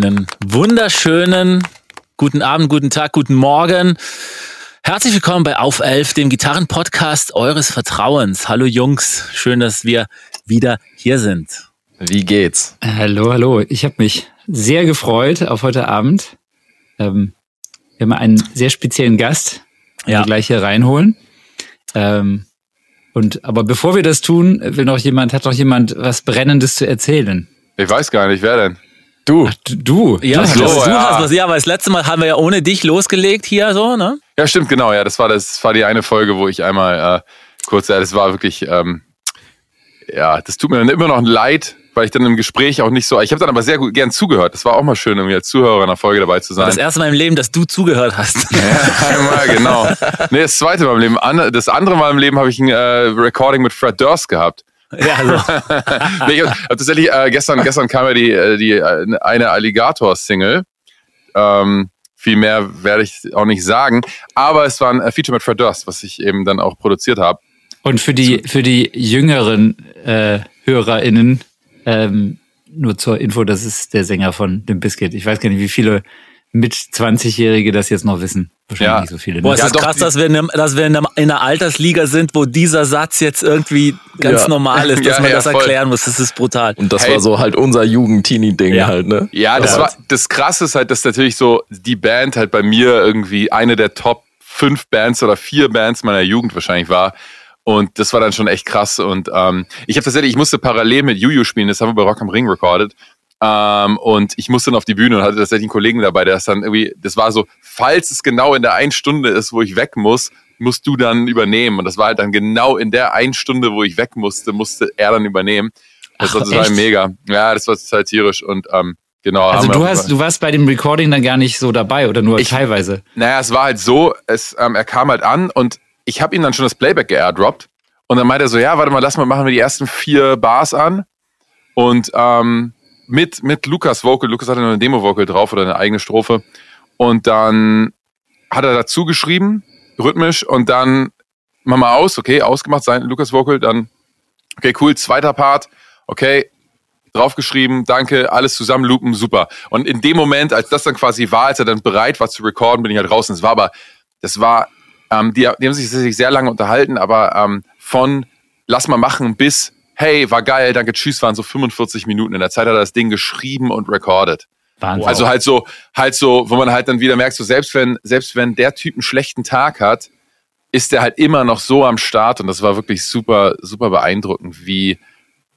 Einen wunderschönen guten Abend, guten Tag, guten Morgen. Herzlich willkommen bei Auf 11, dem Gitarrenpodcast eures Vertrauens. Hallo Jungs, schön, dass wir wieder hier sind. Wie geht's? Hallo, hallo. Ich habe mich sehr gefreut auf heute Abend. Ähm, wir haben einen sehr speziellen Gast, den ja. wir gleich hier reinholen. Ähm, und aber bevor wir das tun, will noch jemand, hat noch jemand was Brennendes zu erzählen. Ich weiß gar nicht, wer denn? Du. Ach, du. Ja, du, so, du ja. hast was. Ja, aber das letzte Mal haben wir ja ohne dich losgelegt hier so, ne? Ja, stimmt, genau. Ja, das war das war die eine Folge, wo ich einmal äh, kurz, ja, das war wirklich, ähm, ja, das tut mir dann immer noch leid, weil ich dann im Gespräch auch nicht so. Ich habe dann aber sehr gut gern zugehört. Das war auch mal schön, irgendwie als Zuhörer in einer Folge dabei zu sein. Das erste Mal im Leben, dass du zugehört hast. Ja, einmal, genau. Nee, das zweite Mal im Leben. Das andere Mal im Leben habe ich ein äh, Recording mit Fred Durst gehabt. Ja, also. nee, tatsächlich, äh, gestern, gestern kam ja die, äh, die äh, eine Alligator-Single. Ähm, viel mehr werde ich auch nicht sagen. Aber es war ein äh, Feature mit Fred Durst, was ich eben dann auch produziert habe. Und für die, für die jüngeren äh, HörerInnen, ähm, nur zur Info, das ist der Sänger von dem Biscuit. Ich weiß gar nicht, wie viele mit 20-Jährige das jetzt noch wissen. Wahrscheinlich ja. nicht so viele. Ne? Boah, es ja, ist krass, dass wir, in, einem, dass wir in, einem, in einer Altersliga sind, wo dieser Satz jetzt irgendwie ganz ja. normal ist, dass ja, man das erklären muss. Das ist brutal. Und das hey. war so halt unser Jugend-Teenie-Ding halt, ne? Ja, das war das Krasse ist halt, dass natürlich so die Band halt bei mir irgendwie eine der Top fünf Bands oder vier Bands meiner Jugend wahrscheinlich war. Und das war dann schon echt krass. Und ähm, ich habe tatsächlich, ich musste parallel mit Juju spielen, das haben wir bei Rock am Ring recorded. Ähm, und ich musste dann auf die Bühne und hatte tatsächlich einen Kollegen dabei, der das dann irgendwie, das war so, falls es genau in der einen Stunde ist, wo ich weg muss, musst du dann übernehmen. Und das war halt dann genau in der einen Stunde, wo ich weg musste, musste er dann übernehmen. Das Ach, war total echt? mega. Ja, das war total tierisch und ähm, genau. Also du hast, du warst bei dem Recording dann gar nicht so dabei oder nur ich, teilweise? Naja, es war halt so, es, ähm, er kam halt an und ich habe ihm dann schon das Playback geairdroppt und dann meinte er so, ja, warte mal, lass mal, machen wir die ersten vier Bars an und ähm, mit, mit Lukas Vocal. Lukas hatte noch eine Demo-Vocal drauf oder eine eigene Strophe. Und dann hat er dazu geschrieben, rhythmisch, und dann machen wir aus, okay, ausgemacht sein Lukas Vocal, dann, okay, cool, zweiter Part, okay, draufgeschrieben, danke, alles zusammen loopen, super. Und in dem Moment, als das dann quasi war, als er dann bereit war zu recorden, bin ich halt draußen. Es war aber, das war, ähm, die, die haben sich, sich sehr lange unterhalten, aber ähm, von lass mal machen bis hey, war geil, danke, tschüss, waren so 45 Minuten. In der Zeit hat er das Ding geschrieben und recorded. Wahnsinn. Also halt so, halt so, wo man halt dann wieder merkt, so selbst wenn, selbst wenn der Typ einen schlechten Tag hat, ist der halt immer noch so am Start und das war wirklich super, super beeindruckend, wie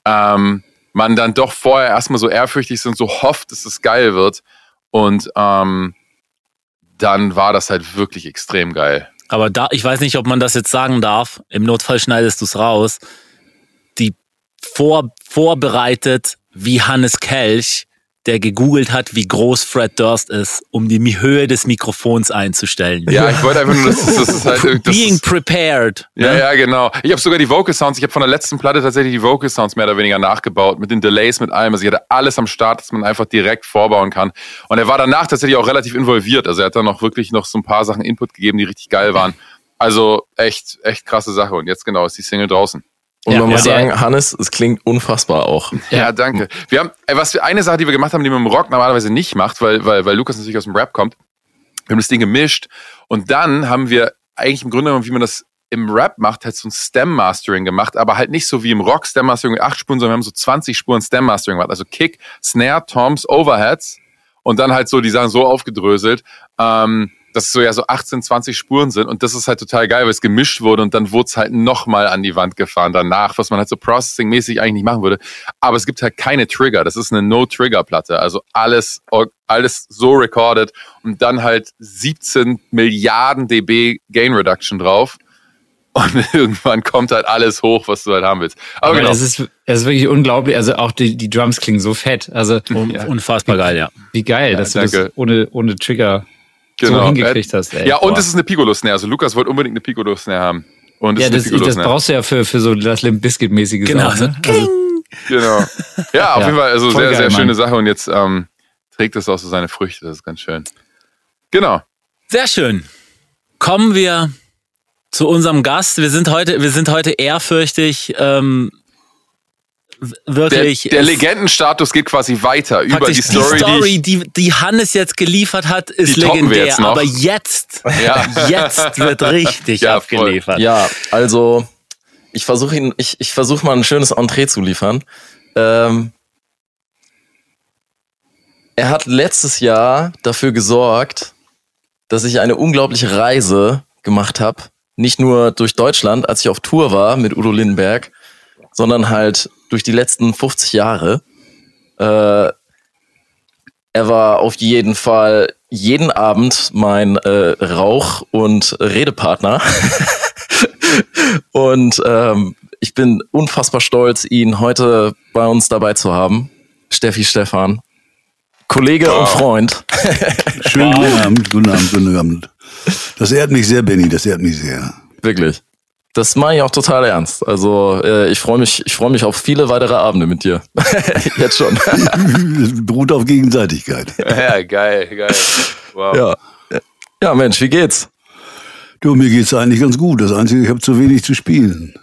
ähm, man dann doch vorher erstmal so ehrfürchtig ist und so hofft, dass es geil wird und ähm, dann war das halt wirklich extrem geil. Aber da, ich weiß nicht, ob man das jetzt sagen darf. Im Notfall schneidest du es raus vor, vorbereitet wie Hannes Kelch, der gegoogelt hat, wie groß Fred Durst ist, um die Höhe des Mikrofons einzustellen. Ja, ich wollte einfach nur, das, das ist halt... Das Being prepared. Ja, ne? ja, genau. Ich habe sogar die Vocal Sounds, ich habe von der letzten Platte tatsächlich die Vocal Sounds mehr oder weniger nachgebaut, mit den Delays, mit allem. Also ich hatte alles am Start, dass man einfach direkt vorbauen kann. Und er war danach tatsächlich auch relativ involviert. Also er hat dann noch wirklich noch so ein paar Sachen Input gegeben, die richtig geil waren. Also echt, echt krasse Sache. Und jetzt genau ist die Single draußen. Und ja, man muss sagen, Hannes, es klingt unfassbar auch. Ja, danke. Wir haben, was wir, eine Sache, die wir gemacht haben, die man im Rock normalerweise nicht macht, weil, weil, weil Lukas natürlich aus dem Rap kommt. Wir haben das Ding gemischt und dann haben wir eigentlich im Grunde genommen, wie man das im Rap macht, halt so ein Stem-Mastering gemacht, aber halt nicht so wie im Rock Stem-Mastering mit acht Spuren, sondern wir haben so 20 Spuren Stem-Mastering gemacht. Also Kick, Snare, Toms, Overheads und dann halt so die Sachen so aufgedröselt. Ähm, dass es so ja so 18, 20 Spuren sind und das ist halt total geil, weil es gemischt wurde und dann wurde es halt nochmal an die Wand gefahren danach, was man halt so processing-mäßig eigentlich nicht machen würde. Aber es gibt halt keine Trigger. Das ist eine No-Trigger-Platte. Also alles, alles so recorded und dann halt 17 Milliarden dB Gain Reduction drauf. Und irgendwann kommt halt alles hoch, was du halt haben willst. Aber, Aber genau. das, ist, das ist wirklich unglaublich. Also auch die, die Drums klingen so fett. Also unfassbar geil, ja. Wie geil, ja, dass danke. du das ohne, ohne Trigger genau. so hingekriegt hast. Ey. Ja, und es ist eine Piccolo-Snare. Also Lukas wollte unbedingt eine Piccolo-Snare haben. Und ja, das, das brauchst du ja für, für so das Limp Biscuit-mäßiges. Genau. Auch, ne? also, genau. Ja, auf ja, jeden Fall, also sehr, geil, sehr schöne Mann. Sache. Und jetzt ähm, trägt es auch so seine Früchte. Das ist ganz schön. Genau. Sehr schön. Kommen wir zu unserem Gast. Wir sind heute, wir sind heute ehrfürchtig ähm, wirklich. Der, der Legendenstatus geht quasi weiter über die Story. Die Story, die, die, Hannes jetzt geliefert hat, ist legendär. Jetzt aber jetzt, ja. jetzt wird richtig ja, abgeliefert. Voll. Ja, also ich versuche ihn, ich, ich versuche mal ein schönes Entree zu liefern. Ähm, er hat letztes Jahr dafür gesorgt, dass ich eine unglaubliche Reise gemacht habe. Nicht nur durch Deutschland, als ich auf Tour war mit Udo Lindenberg, sondern halt durch die letzten 50 Jahre. Äh, er war auf jeden Fall jeden Abend mein äh, Rauch- und Redepartner. und ähm, ich bin unfassbar stolz, ihn heute bei uns dabei zu haben. Steffi Stefan. Kollege wow. und Freund. Schönen guten Abend, guten Abend, guten Abend. Das ehrt mich sehr, Benny, das ehrt mich sehr. Wirklich. Das meine ich auch total ernst. Also äh, ich freue mich, ich freue mich auf viele weitere Abende mit dir. Jetzt schon. Beruht auf Gegenseitigkeit. Ja, geil, geil. Wow. Ja. ja, Mensch, wie geht's? Du, mir geht's eigentlich ganz gut. Das Einzige, ich habe zu wenig zu spielen.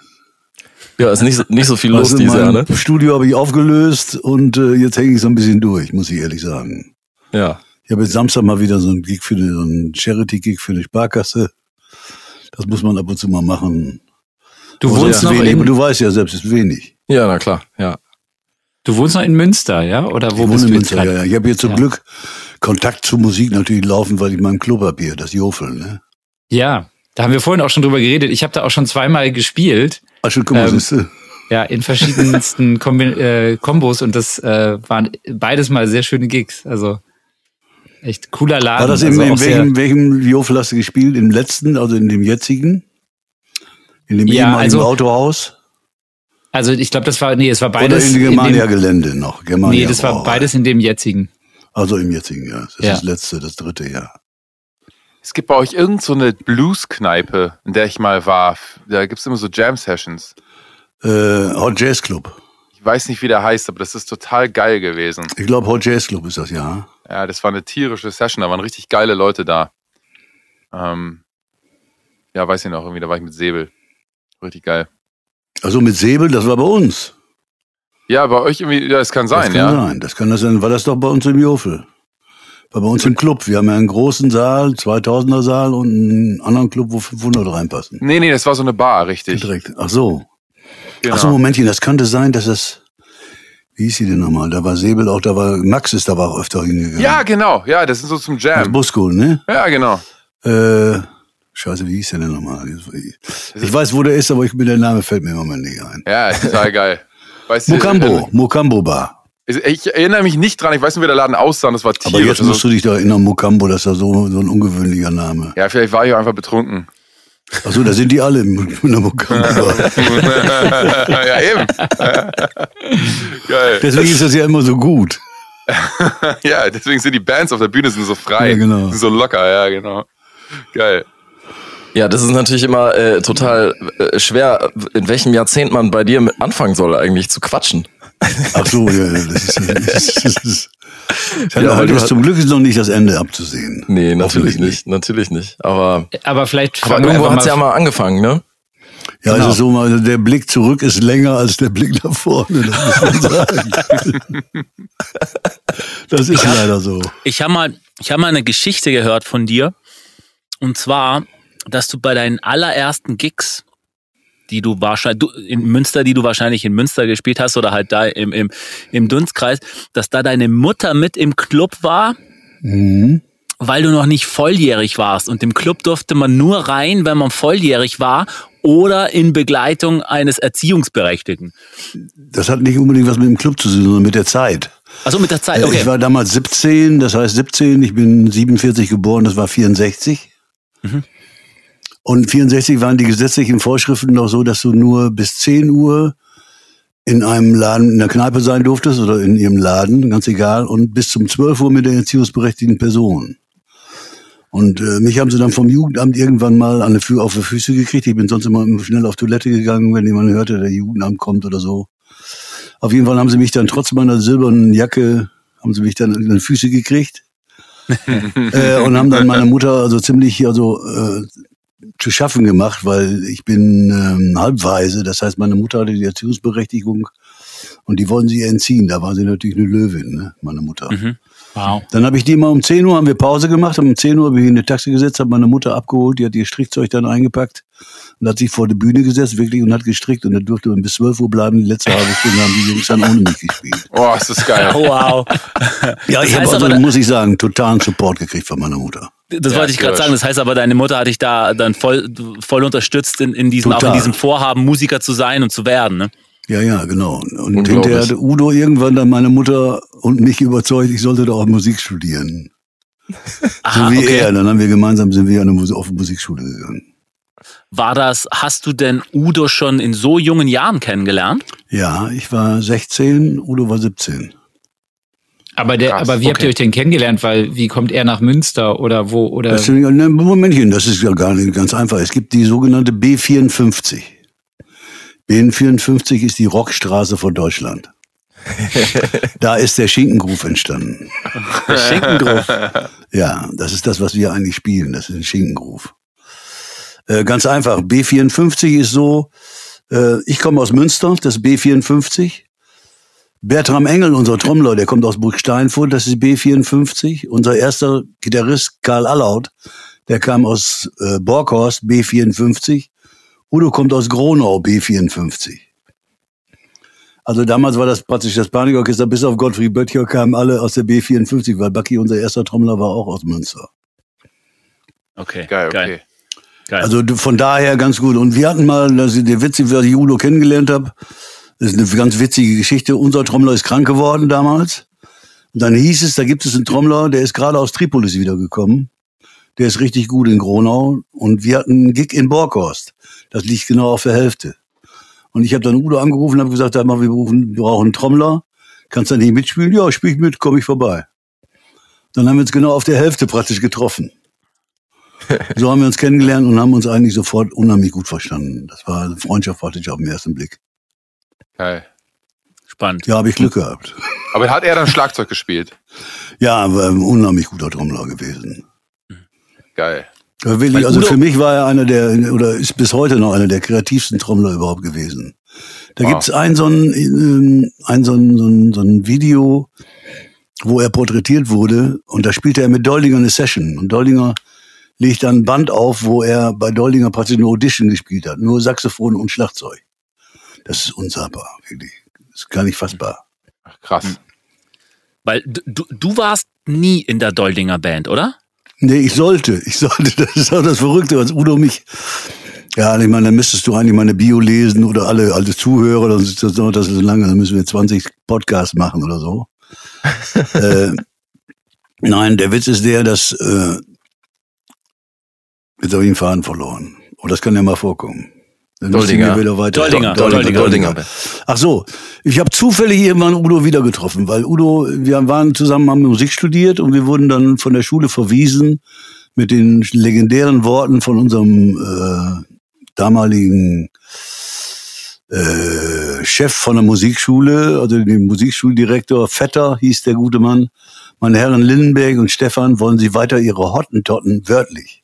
Ja, ist nicht, nicht so viel los also dieses Jahr, ne? Studio habe ich aufgelöst und äh, jetzt hänge ich so ein bisschen durch, muss ich ehrlich sagen. Ja. Ich habe jetzt Samstag mal wieder so einen Gig für eine, so einen Charity-Gig für eine Sparkasse. Das muss man ab und zu mal machen. Du wohnst noch wenig, in, du weißt ja selbst, es ist wenig. Ja, na klar, ja. Du wohnst noch in Münster, ja? Oder wo ich bist in Münster, ja, ja. Ich habe hier zum ja. Glück Kontakt zur Musik natürlich laufen, weil ich meinen Club habe hier, das Jofel, ne? Ja, da haben wir vorhin auch schon drüber geredet. Ich habe da auch schon zweimal gespielt. Ach schon, guck mal, ähm, du? Ja, in verschiedensten Kombi äh, Kombos und das äh, waren beides mal sehr schöne Gigs. Also echt cooler Laden. War das in, also in welchem, welchem Jofel hast du gespielt? Im letzten, also in dem jetzigen? In dem ja, ehemaligen also, Autohaus? Also ich glaube, das war, nee, es war beides. Oder in dem Germania-Gelände noch. Germania nee, das war beides in dem jetzigen. Also im jetzigen, ja. Das ist das letzte, das dritte Jahr. Es gibt bei euch irgend so eine Blues-Kneipe, in der ich mal war. Da gibt es immer so Jam-Sessions. Äh, Hot Jazz Club. Ich weiß nicht, wie der heißt, aber das ist total geil gewesen. Ich glaube, Hot Jazz Club ist das, ja. Ja, das war eine tierische Session, da waren richtig geile Leute da. Ähm, ja, weiß ich noch, irgendwie, da war ich mit Säbel. Richtig geil. Also mit Säbel, das war bei uns. Ja, bei euch irgendwie, ja, es kann sein, das kann ja. Sein. Das kann das sein, war das doch bei uns im Jofel. War bei uns im Club. Wir haben ja einen großen Saal, 2000er Saal und einen anderen Club, wo 500 reinpassen. Nee, nee, das war so eine Bar, richtig. Direkt. Ach so. Genau. Ach so, Momentchen, das könnte sein, dass das, wie hieß sie denn nochmal? Da war Säbel auch, da war, Max ist da war auch öfter hingegangen. Ja, genau, ja, das ist so zum Jam. Das Busko, ne? Ja, genau. Äh, scheiße, wie hieß der denn nochmal? Ich weiß, wo der ist, aber ich, der Name fällt mir im Moment nicht ein. Ja, total geil. Weißt Mukambo, du, äh, Mukambo Bar. Ich erinnere mich nicht dran, ich weiß nicht, wie der Laden aussah, das war tierisch. Aber jetzt musst du dich da erinnern, Mukambo, das ist ja so, so ein ungewöhnlicher Name. Ja, vielleicht war ich auch einfach betrunken. Achso, da sind die alle der Mukambo. ja, eben. Geil. Deswegen ist das ja immer so gut. ja, deswegen sind die Bands auf der Bühne sind so frei. Ja, genau. Sind so locker, ja, genau. Geil. Ja, das ist natürlich immer äh, total äh, schwer, in welchem Jahrzehnt man bei dir anfangen soll, eigentlich zu quatschen. Ach so, ja, das ist, das ist, das ja, heute ist zum Glück ist noch nicht das Ende abzusehen. Nee, natürlich nicht, natürlich nicht. Aber, aber vielleicht aber irgendwo hat es ja mal angefangen, ne? Ja, genau. also so mal, der Blick zurück ist länger als der Blick nach vorne, das muss man sagen. das ist leider so. Ich habe mal, ich habe mal eine Geschichte gehört von dir. Und zwar, dass du bei deinen allerersten Gigs die du wahrscheinlich, du, in Münster, die du wahrscheinlich in Münster gespielt hast oder halt da im, im, im Dunstkreis, dass da deine Mutter mit im Club war, mhm. weil du noch nicht volljährig warst. Und im Club durfte man nur rein, wenn man volljährig war oder in Begleitung eines Erziehungsberechtigten. Das hat nicht unbedingt was mit dem Club zu tun, sondern mit der Zeit. Also mit der Zeit, äh, okay. Ich war damals 17, das heißt 17, ich bin 47 geboren, das war 64. Mhm. Und 64 waren die gesetzlichen Vorschriften noch so, dass du nur bis 10 Uhr in einem Laden, in der Kneipe sein durftest oder in ihrem Laden, ganz egal, und bis zum 12 Uhr mit der erziehungsberechtigten Person. Und äh, mich haben sie dann vom Jugendamt irgendwann mal an die, auf die Füße gekriegt. Ich bin sonst immer schnell auf Toilette gegangen, wenn jemand hörte, der Jugendamt kommt oder so. Auf jeden Fall haben sie mich dann trotz meiner silbernen Jacke, haben sie mich dann an die Füße gekriegt. äh, und haben dann meine Mutter also ziemlich also äh, zu schaffen gemacht, weil ich bin ähm, halbweise. Das heißt, meine Mutter hatte die Erziehungsberechtigung Und die wollten sie entziehen. Da war sie natürlich eine Löwin, ne? meine Mutter. Mhm. Wow. Dann habe ich die mal um 10 Uhr haben wir Pause gemacht. Um 10 Uhr bin ich in eine Taxi gesetzt, habe meine Mutter abgeholt, die hat ihr Strickzeug dann eingepackt und hat sich vor die Bühne gesetzt, wirklich, und hat gestrickt. Und dann durfte man bis 12 Uhr bleiben. Die letzte halbe Stunde haben die Jungs dann ohne mich gespielt. Oh, ist das geil. Wow. Ja, ich habe also, aber, muss ich sagen, totalen Support gekriegt von meiner Mutter. Das Ja, wollte ich gerade sagen. Das heißt aber, deine Mutter hat dich da dann voll, voll unterstützt in, in diesem, auch in Total. diesem Vorhaben, Musiker zu sein und zu werden, ne? Ja, ja, genau. Und hinterher hat Udo irgendwann dann meine Mutter und mich überzeugt, ich sollte doch auch Musik studieren. Aha, so wie okay. er. Dann haben wir gemeinsam sind wir an eine auf eine Musikschule gegangen. War das, hast du denn Udo schon in so jungen Jahren kennengelernt? Ja, ich war 16, Udo war 17. Aber, der, Krass, aber wie habt okay. ihr euch denn kennengelernt? Weil wie kommt er nach Münster oder wo? Oder Das ne, Momentchen, das ist ja gar nicht ganz einfach. Es gibt die sogenannte B54. B54 ist die Rockstraße von Deutschland. da ist der Schinkengruf entstanden. Schinkengruf. Ja, das ist das, was wir eigentlich spielen. Das ist ein Schinkengruf. Äh, ganz einfach. B54 ist so, äh, ich komme aus Münster, das ist B54. Bertram Engel, unser Trommler, der kommt aus Burg Steinfurt, das ist B54. Unser erster Gitarrist Karl Allaut, der kam aus äh, Borghorst, B54. Udo kommt aus Gronau, B54. Also damals war das praktisch das Panikorchester, bis auf Gottfried Böttcher kamen alle aus der B54, weil Bucky, unser erster Trommler, war auch aus Münster. Okay, Geil, geil. okay. geil. Also von daher ganz gut. Und wir hatten mal, das ist der witzig, wie ich Udo kennengelernt habe, das ist eine ganz witzige Geschichte. Unser Trommler ist krank geworden damals. Und dann hieß es, da gibt es einen Trommler, der ist gerade aus Tripolis wiedergekommen. Der ist richtig gut in Gronau. Und wir hatten einen Gig in Borkhorst. Das liegt genau auf der Hälfte. Und ich habe dann Udo angerufen und habe gesagt, wir brauchen, wir brauchen einen Trommler. Kannst du nicht mitspielen? Ja, spiel ich mit, komme ich vorbei. Dann haben wir uns genau auf der Hälfte praktisch getroffen. So haben wir uns kennengelernt und haben uns eigentlich sofort unheimlich gut verstanden. Das war Freundschaft praktisch auf den ersten Blick. Geil. Spannend. Ja, habe ich Glück gehabt. Aber hat er dann Schlagzeug gespielt? Ja, aber ein unheimlich guter Trommler gewesen. Geil. Weil also für mich war er einer der, oder ist bis heute noch einer der kreativsten Trommler überhaupt gewesen. Da Wow. gibt's ein so ein, ähm, ein so ein, so ein, so ein Video, wo er porträtiert wurde und da spielte er mit Doldinger eine Session und Doldinger legt dann ein Band auf, wo er bei Doldinger praktisch eine Audition gespielt hat, nur Saxophon und Schlagzeug. Das ist unsagbar, wirklich. Das ist gar nicht fassbar. Ach, krass. Weil du, du- warst nie in der Doldinger Band, oder? Nee, ich sollte. Ich sollte. Das ist auch das Verrückte, als Udo mich. Ja, ich meine, dann müsstest du eigentlich meine Bio lesen oder alle, alle Zuhörer, dann ist das das so lange, dann müssen wir 20 Podcasts machen oder so. äh, nein, der Witz ist der, dass äh, jetzt habe ich den Faden verloren. Und das kann ja mal vorkommen. Doldinger. wir wieder weiter. Doldinger, Doldinger, Doldinger. Doldinger. Ach so, ich habe zufällig irgendwann Udo wieder getroffen, weil Udo, wir waren zusammen, haben Musik studiert und wir wurden dann von der Schule verwiesen mit den legendären Worten von unserem äh, damaligen äh, Chef von der Musikschule, also dem Musikschuldirektor Vetter hieß der gute Mann. Meine Herren Lindenberg und Stefan, wollen Sie weiter Ihre Hottentotten, wörtlich,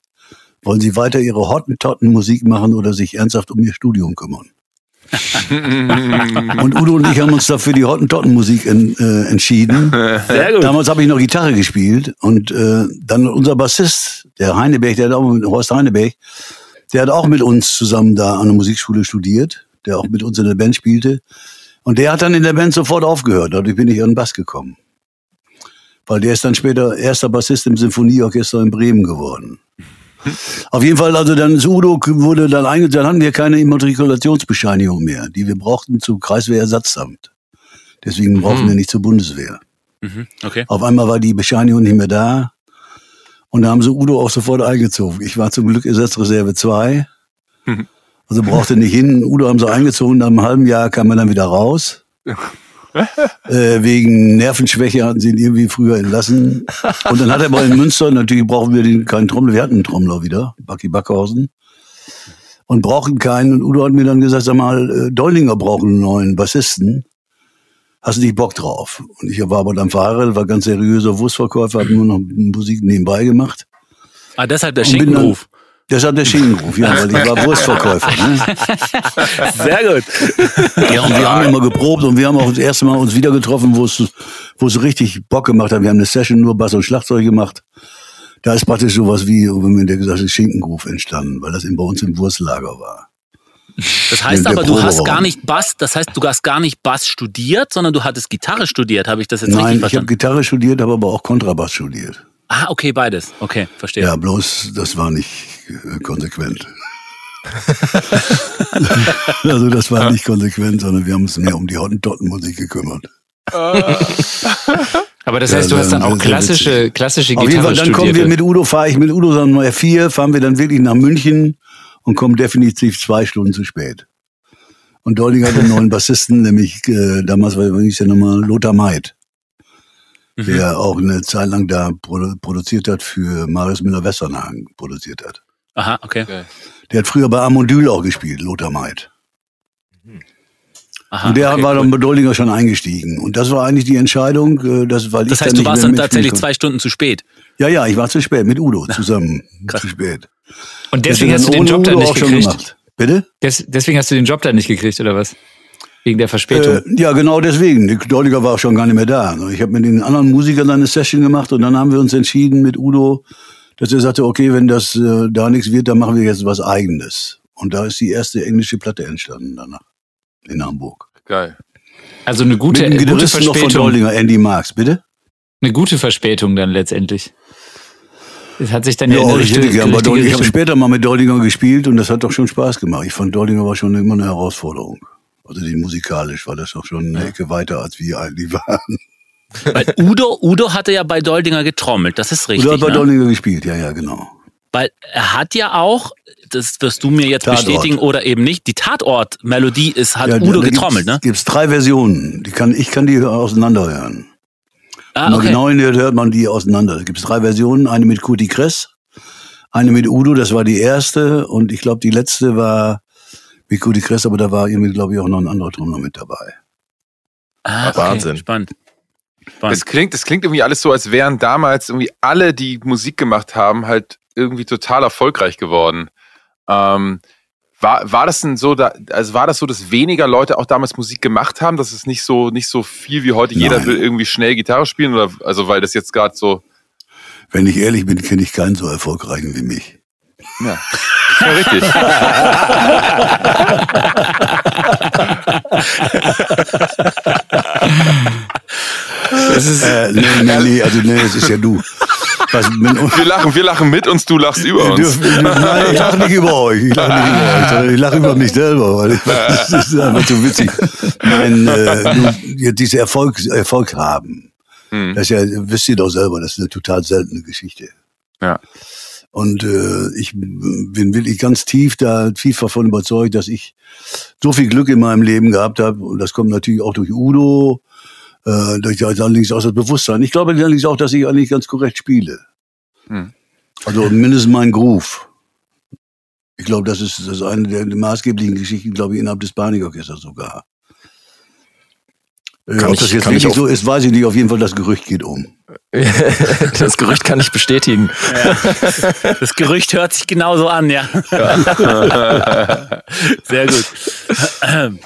wollen Sie weiter Ihre Hottentotten Musik machen oder sich ernsthaft um Ihr Studium kümmern? Und Udo und ich haben uns dafür die Hottentottenmusik en, äh, entschieden. Sehr gut. Damals habe ich noch Gitarre gespielt und äh, dann unser Bassist, der Heineberg, der hat auch mit Horst Heineberg, der hat auch mit uns zusammen da an der Musikschule studiert, der auch mit uns in der Band spielte. Und der hat dann in der Band sofort aufgehört. Dadurch bin ich an den Bass gekommen. Weil der ist dann später erster Bassist im Sinfonieorchester in Bremen geworden. Auf jeden Fall, also dann ist Udo wurde dann eingesetzt, dann hatten wir keine Immatrikulationsbescheinigung mehr, die wir brauchten zum Kreiswehrersatzamt. Deswegen brauchten Mhm. wir nicht zur Bundeswehr. Mhm, okay. Auf einmal war die Bescheinigung nicht mehr da. Und da haben sie Udo auch sofort eingezogen. Ich war zum Glück Ersatzreserve 2. Mhm. Also brauchte nicht hin. Udo haben sie eingezogen. Nach einem halben Jahr kam er dann wieder raus. äh, wegen Nervenschwäche hatten sie ihn irgendwie früher entlassen. Und dann hat er aber in Münster, natürlich brauchen wir den, keinen Trommler. Wir hatten einen Trommler wieder, Bucky Backhausen. Und brauchten keinen. Und Udo hat mir dann gesagt, sag mal, äh, Dollinger brauchen einen neuen Bassisten hast du nicht Bock drauf? Und ich war aber dann verheiratet, war ganz seriöser Wurstverkäufer, habe nur noch Musik nebenbei gemacht. Ah, deshalb der Und Schinkenruf. Deshalb der Schinkenruf, ja, weil ich war Wurstverkäufer. Ne? Sehr gut. Ja, und wir haben immer geprobt und wir haben auch das erste Mal uns wieder getroffen, wo es, wo es richtig Bock gemacht hat. Wir haben eine Session nur Bass und Schlagzeug gemacht. Da ist praktisch sowas wie, wenn man der gesagt hat, Schinkenruf entstanden, weil das eben bei uns im Wurstlager war. Das heißt aber, du hast gar nicht Bass, das heißt, du hast gar nicht Bass studiert, sondern du hattest Gitarre studiert, habe ich das jetzt Nein, richtig ich verstanden? habe Gitarre studiert, habe aber auch Kontrabass studiert. Ah, okay, beides. Okay, verstehe. Ja, bloß das war nicht konsequent. also das war nicht konsequent, sondern wir haben uns mehr um die Hottentottenmusik gekümmert. Aber das Ja, heißt, du hast dann auch klassische, witzig. klassische Auf jeden Gitarre Fall, dann kommen wir mit Udo, fahre ich mit Udo dann mal R4, fahren wir dann wirklich nach München und kommen definitiv zwei Stunden zu spät. Und Dolling hat einen neuen Bassisten, nämlich äh, damals war ich ja nochmal Lothar Maid, Mhm. der auch eine Zeit lang da produ produziert hat für Marius Müller-Westernhagen produziert hat. Aha, okay. Der hat früher bei Amondyl auch gespielt, Lothar Maid. Aha, und der okay, war cool. dann bei Doldinger schon eingestiegen. Und das war eigentlich die Entscheidung, äh, dass, weil Das ich heißt, dann du nicht warst dann tatsächlich konnte. zwei Stunden zu spät. Ja, ja, ich war zu spät mit Udo zusammen. krass. Zu spät. Und deswegen hast du dann den Job dann Udo nicht auch schon gekriegt. gemacht. Bitte? Des, deswegen hast du den Job dann nicht gekriegt, oder was? Wegen der Verspätung. Äh, ja, genau deswegen. Doldiger war auch schon gar nicht mehr da. Ich habe mit den anderen Musikern dann eine Session gemacht und dann haben wir uns entschieden mit Udo, dass er sagte, okay, wenn das äh, da nichts wird, dann machen wir jetzt was Eigenes. Und da ist die erste englische Platte entstanden danach in Hamburg. Geil. Also eine gute, mit dem gute Gitarristen noch von Verspätung. Doldinger, Andy Marks, bitte? Eine gute Verspätung dann letztendlich. Es hat sich dann ja, Ja, ich hätte gern bei Doldinger. Ich habe später mal mit Doldinger gespielt und das hat doch schon Spaß gemacht. Ich fand Doldinger war schon immer eine Herausforderung. Also die musikalisch war das doch schon eine Ecke weiter, als wir eigentlich waren. Weil Udo, Udo hatte ja bei Doldinger getrommelt, das ist richtig. Udo hat bei ne? Doldinger gespielt, ja, ja, genau. Weil er hat ja auch, das wirst du mir jetzt Tatort. bestätigen oder eben nicht, die Tatort-Melodie ist, hat ja, Udo da getrommelt, ne? gibt's, Gibt's drei Versionen. Die kann, ich kann die auseinanderhören. Ah, Wenn man okay. genau hört man die auseinander. Da gibt's drei Versionen. Eine mit Kuti Kress, eine mit Udo, das war die erste. Und ich glaube, die letzte war mit Kuti Kress, aber da war irgendwie, glaube ich, auch noch ein anderer Trommler mit dabei. Ah, okay. Wahnsinn. Spannend. Spannend. Das klingt, das klingt irgendwie alles so, als wären damals irgendwie alle, die Musik gemacht haben, halt irgendwie total erfolgreich geworden. Ähm, war, war das denn so, da, also war das so, dass weniger Leute auch damals Musik gemacht haben, dass es nicht so, nicht so viel wie heute jeder Nein. will irgendwie schnell Gitarre spielen oder, also weil das jetzt gerade so, Wenn ich ehrlich bin, kenne ich keinen so erfolgreichen wie mich. ja, ja richtig. Das ist, Äh, nee, nee, nee, also nee, es ist ja du. Was, Wir lachen, wir lachen mit uns, du lachst über uns. Nein, ich lache nicht über euch. Ich lache nicht über euch, ich lache über mich selber, weil ich, das ist einfach so witzig. Nein, äh, diese Erfolg, Erfolg haben. Hm. Das ist ja, wisst ihr doch selber, das ist eine total seltene Geschichte. Ja. Und äh, ich bin wirklich ganz tief da, tief davon überzeugt, dass ich so viel Glück in meinem Leben gehabt habe. Und das kommt natürlich auch durch Udo, äh, durch allerdings auch das Bewusstsein. Ich glaube allerdings auch, dass ich eigentlich ganz korrekt spiele. Hm. Also mindestens mein Groove. Ich glaube, das ist, das eine der maßgeblichen Geschichten, glaube ich, innerhalb des Barney-Orchesters sogar. Äh, Kann Ob ich- das jetzt wirklich so ist, weiß ich nicht. Auf jeden Fall, das Gerücht geht um. das Gerücht kann ich bestätigen. Das Gerücht hört sich genauso an, ja. Sehr gut.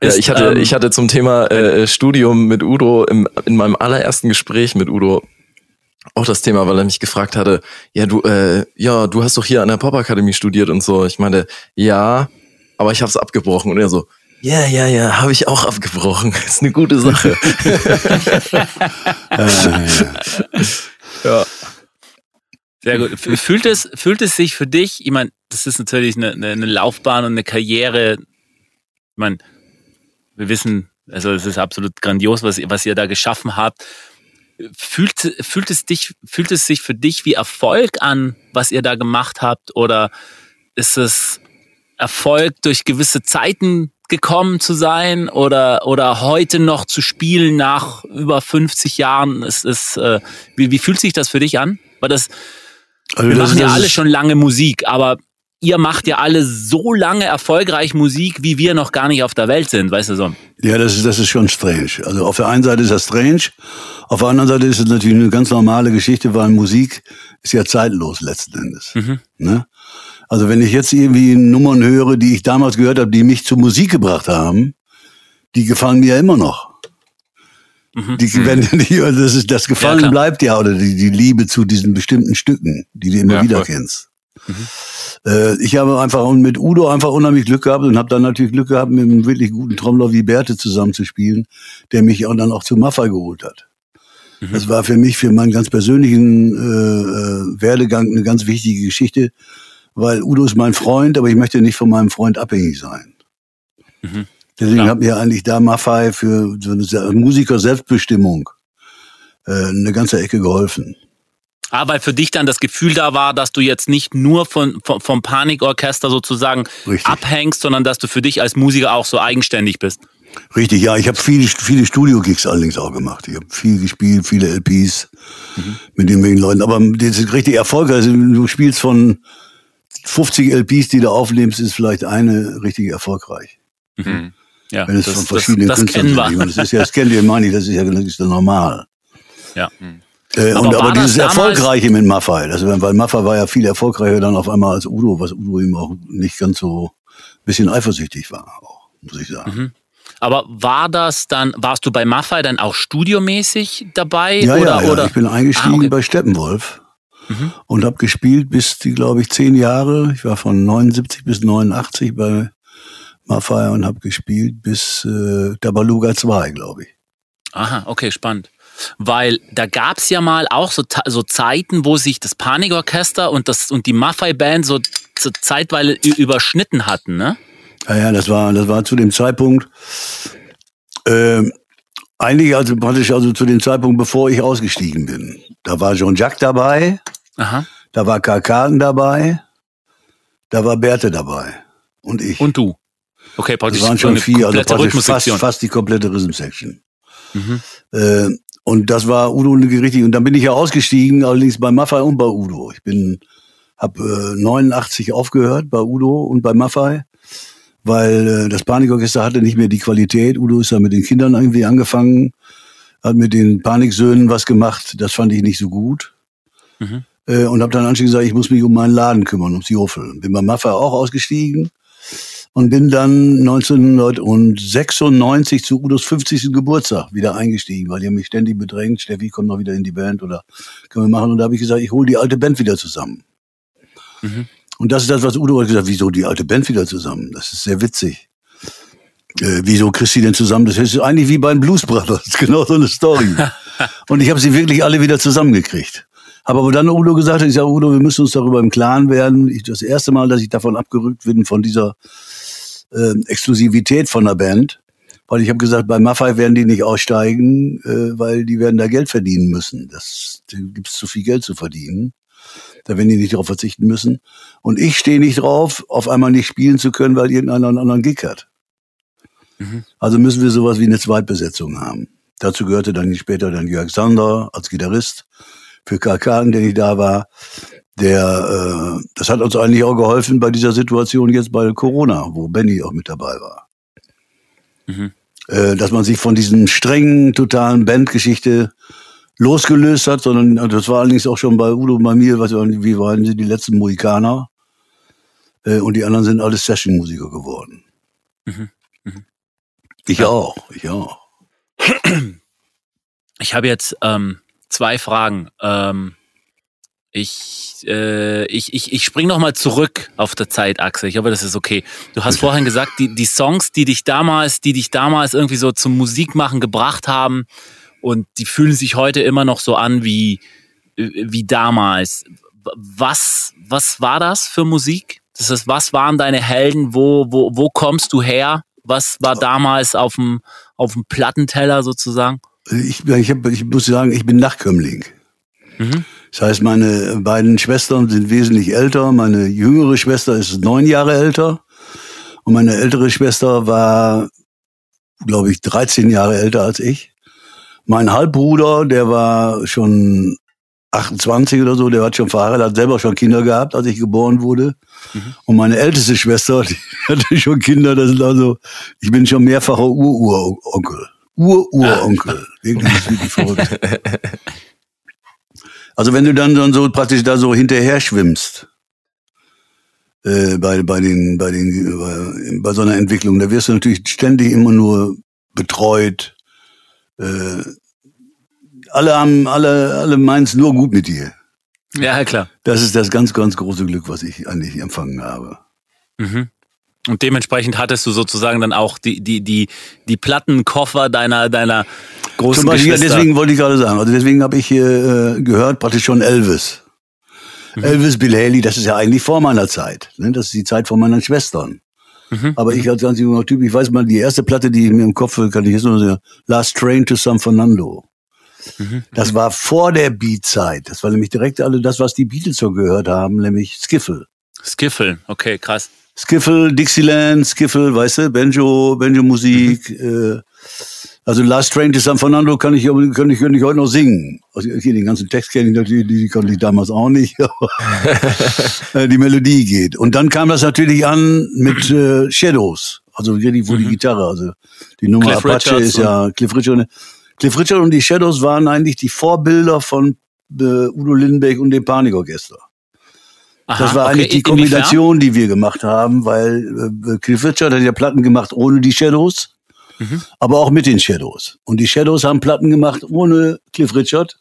Ja, ich hatte, ähm, ich hatte zum Thema äh, Studium mit Udo im, in meinem allerersten Gespräch mit Udo auch das Thema, weil er mich gefragt hatte, ja du, äh, ja du hast doch hier an der Popakademie studiert und so. Ich meinte, ja, aber ich habe es abgebrochen und er so, ja, ja, ja, habe ich auch abgebrochen. Ist eine gute Sache. ja. Sehr gut. Fühlt es, fühlt es sich für dich, ich meine, das ist natürlich eine, eine eine Laufbahn und eine Karriere. Ich meine, wir wissen, also es ist absolut grandios, was, ihr- was ihr da geschaffen habt. Fühlt, fühlt es dich, fühlt es sich für dich wie Erfolg an, was ihr da gemacht habt? Oder ist es Erfolg durch gewisse Zeiten gekommen zu sein oder, oder heute noch zu spielen nach über 50 Jahren? Ist, ist, äh, wie, wie fühlt sich das für dich an? Weil das, Also wir das- machen ja alle schon lange Musik, aber ihr macht ja alle so lange erfolgreich Musik, wie wir noch gar nicht auf der Welt sind, weißt du so? Ja, das ist, das ist schon strange. Also auf der einen Seite ist das strange, auf der anderen Seite ist es natürlich eine ganz normale Geschichte, weil Musik ist ja zeitlos letzten Endes. Mhm. Ne? Also wenn ich jetzt irgendwie Nummern höre, die ich damals gehört habe, die mich zur Musik gebracht haben, die gefallen mir ja immer noch. Mhm. Die, wenn, die, das, ist, das Gefallen ja, bleibt ja, oder die, die Liebe zu diesen bestimmten Stücken, die du immer ja, wieder voll. kennst. Mhm. Äh, ich habe einfach mit Udo einfach unheimlich Glück gehabt und habe dann natürlich Glück gehabt, mit einem wirklich guten Trommler wie Berthe zusammenzuspielen, der mich auch dann auch zu Maffei geholt hat. Mhm. Das war für mich, für meinen ganz persönlichen äh, äh, Werdegang eine ganz wichtige Geschichte, weil Udo ist mein Freund, aber ich möchte nicht von meinem Freund abhängig sein. Mhm. Deswegen ja. hat mir eigentlich da Maffei für so eine Musiker Selbstbestimmung äh, eine ganze Ecke geholfen. Ah, weil für dich dann das Gefühl da war, dass du jetzt nicht nur von, von vom Panikorchester sozusagen Richtig. abhängst, sondern dass du für dich als Musiker auch so eigenständig bist. Richtig, ja. Ich habe viele, viele Studio-Gigs allerdings auch gemacht. Ich habe viel gespielt, viele LPs mhm. mit den Leuten. Aber das ist richtig erfolgreich. Also, du spielst von 50 LPs, die du aufnimmst, ist vielleicht eine richtig erfolgreich. Mhm. Ja, Wenn es das, von verschiedenen das, das Künstlern meine, das ist ja, das kennt ihr, meine ich, das ist ja, das ist ja normal. Ja. Mhm. Äh, aber und aber dieses Erfolgreiche mit Maffei, das, weil Maffei war ja viel erfolgreicher dann auf einmal als Udo, was Udo ihm auch nicht ganz so ein bisschen eifersüchtig war, auch, muss ich sagen. Mhm. Aber war das dann, warst du bei Maffei dann auch studiomäßig dabei? Ja, oder, ja, ja. Oder? ich bin eingestiegen ah, okay. bei Steppenwolf mhm. und habe gespielt bis die, glaube ich, zehn Jahre. Ich war von 79 bis 89 bei Maffei und habe gespielt bis äh, Tabaluga 2, glaube ich. Aha, okay, spannend weil da gab's ja mal auch so, so Zeiten, wo sich das Panikorchester und, das, und die Maffei-Band so, so zeitweise überschnitten hatten, ne? Ja, ja, das war, das war zu dem Zeitpunkt, äh, eigentlich also praktisch also zu dem Zeitpunkt, bevor ich ausgestiegen bin. Da war Jean-Jacques dabei, Aha. da war Karl dabei, da war Berthe dabei und ich. Und du? Okay, praktisch. Das waren schon vier, also praktisch fast, fast die komplette Rhythm Section. Mhm. Äh, und das war Udo richtig. Und dann bin ich ja ausgestiegen, allerdings bei Maffei und bei Udo. Ich bin, hab äh, 89 aufgehört bei Udo und bei Maffei, weil äh, das Panikorchester hatte nicht mehr die Qualität. Udo ist da mit den Kindern irgendwie angefangen, hat mit den Paniksöhnen was gemacht. Das fand ich nicht so gut. Mhm. Äh, und habe dann anschließend gesagt, ich muss mich um meinen Laden kümmern, ums Joffel. Bin bei Maffei auch ausgestiegen und bin dann 1996 zu Udos 50. Geburtstag wieder eingestiegen, weil die haben mich ständig bedrängt. Steffi kommt noch wieder in die Band oder können wir machen. Und da habe ich gesagt, ich hole die alte Band wieder zusammen. Mhm. Und das ist das, was Udo hat gesagt, wieso die alte Band wieder zusammen? Das ist sehr witzig. Äh, wieso kriegst du denn zusammen? Das ist eigentlich wie bei den Blues Brothers, genau so eine Story. und ich habe sie wirklich alle wieder zusammengekriegt. Aber dann Udo gesagt, ich sage, Udo, wir müssen uns darüber im Klaren werden. Ich, das erste Mal, dass ich davon abgerückt bin, von dieser äh, Exklusivität von der Band. Weil ich habe gesagt, bei Maffei werden die nicht aussteigen, äh, weil die werden da Geld verdienen müssen. Das da gibt es zu viel Geld zu verdienen. Da werden die nicht darauf verzichten müssen. Und ich stehe nicht drauf, auf einmal nicht spielen zu können, weil irgendeiner einen anderen Gig hat. Mhm. Also müssen wir sowas wie eine Zweitbesetzung haben. Dazu gehörte dann später dann Jörg Sander als Gitarrist für KK, der nicht da war der, äh, das hat uns eigentlich auch geholfen bei dieser Situation jetzt bei Corona, wo Benny auch mit dabei war. Mhm. Äh, dass man sich von diesen strengen, totalen Bandgeschichte losgelöst hat, sondern äh, das war allerdings auch schon bei Udo und bei mir, was, wie waren sie, die letzten Mohikaner. Äh, und die anderen sind alles Session-Musiker geworden. Mhm. Mhm. Ich ja. auch, ich auch. Ich habe jetzt ähm, zwei Fragen. Ähm, ich, äh, ich, ich, ich spring noch mal zurück auf der Zeitachse. Ich hoffe, das ist okay. Du hast vorhin gesagt, die, die Songs, die dich damals, die dich damals irgendwie so zum Musikmachen gebracht haben und die fühlen sich heute immer noch so an wie, wie damals. Was, was war das für Musik? Das ist, was waren deine Helden? Wo, wo, wo kommst du her? Was war damals auf dem, auf dem Plattenteller sozusagen? Ich, ich, hab, ich muss sagen, ich bin Nachkömmling. Mhm. Das heißt, meine beiden Schwestern sind wesentlich älter. Meine jüngere Schwester ist neun Jahre älter. Und meine ältere Schwester war, glaube ich, 13 Jahre älter als ich. Mein Halbbruder, der war schon 28 oder so, der hat schon verheiratet, hat selber schon Kinder gehabt, als ich geboren wurde. Mhm. Und meine älteste Schwester, die hatte schon Kinder, das ist also, ich bin schon mehrfacher Ururonkel. Ururonkel. Wirklich verrückt. Also wenn du dann, dann so praktisch da so hinterher schwimmst, äh, bei, bei den, bei den, bei, bei so einer Entwicklung, da wirst du natürlich ständig immer nur betreut, äh, alle haben, alle, alle meinen es nur gut mit dir. Ja, klar. Das ist das ganz, ganz große Glück, was ich eigentlich empfangen habe. Mhm. Und dementsprechend hattest du sozusagen dann auch die, die, die, die Plattenkoffer deiner, deiner großen Zum Beispiel, Geschwister. deswegen wollte ich gerade sagen, also deswegen habe ich äh, gehört, praktisch schon Elvis. Mhm. Elvis Bill Haley, das ist ja eigentlich vor meiner Zeit. Ne? Das ist die Zeit von meinen Schwestern. Mhm. Aber ich als ganz junger Typ, ich weiß mal, die erste Platte, die ich mir im Kopf kann ich jetzt nur sagen, Last Train to San Fernando. Mhm. Das war vor der Beat-Zeit. Das war nämlich direkt alle das, was die Beatles so gehört haben, nämlich Skiffle. Skiffle, okay, krass. Skiffle, Dixieland, Skiffle, weißt du, Banjo, Banjo-Musik. Mhm. Äh, also Last Train to San Fernando kann ich, kann ich, kann ich heute noch singen. Also hier den ganzen Text kenne ich natürlich, die, konnte ich damals auch nicht. Äh, die Melodie geht. Und dann kam das natürlich an mit äh, Shadows. Also wirklich, wo mhm. die Gitarre, also die Nummer Cliff Apache Richards ist ja Cliff Richard. Cliff Richard und die Shadows waren eigentlich die Vorbilder von äh, Udo Lindenberg und dem Panikorchester. Aha, das war okay. eigentlich die Kombination, die wir gemacht haben, weil äh, Cliff Richard hat ja Platten gemacht ohne die Shadows, mhm. aber auch mit den Shadows. Und die Shadows haben Platten gemacht ohne Cliff Richard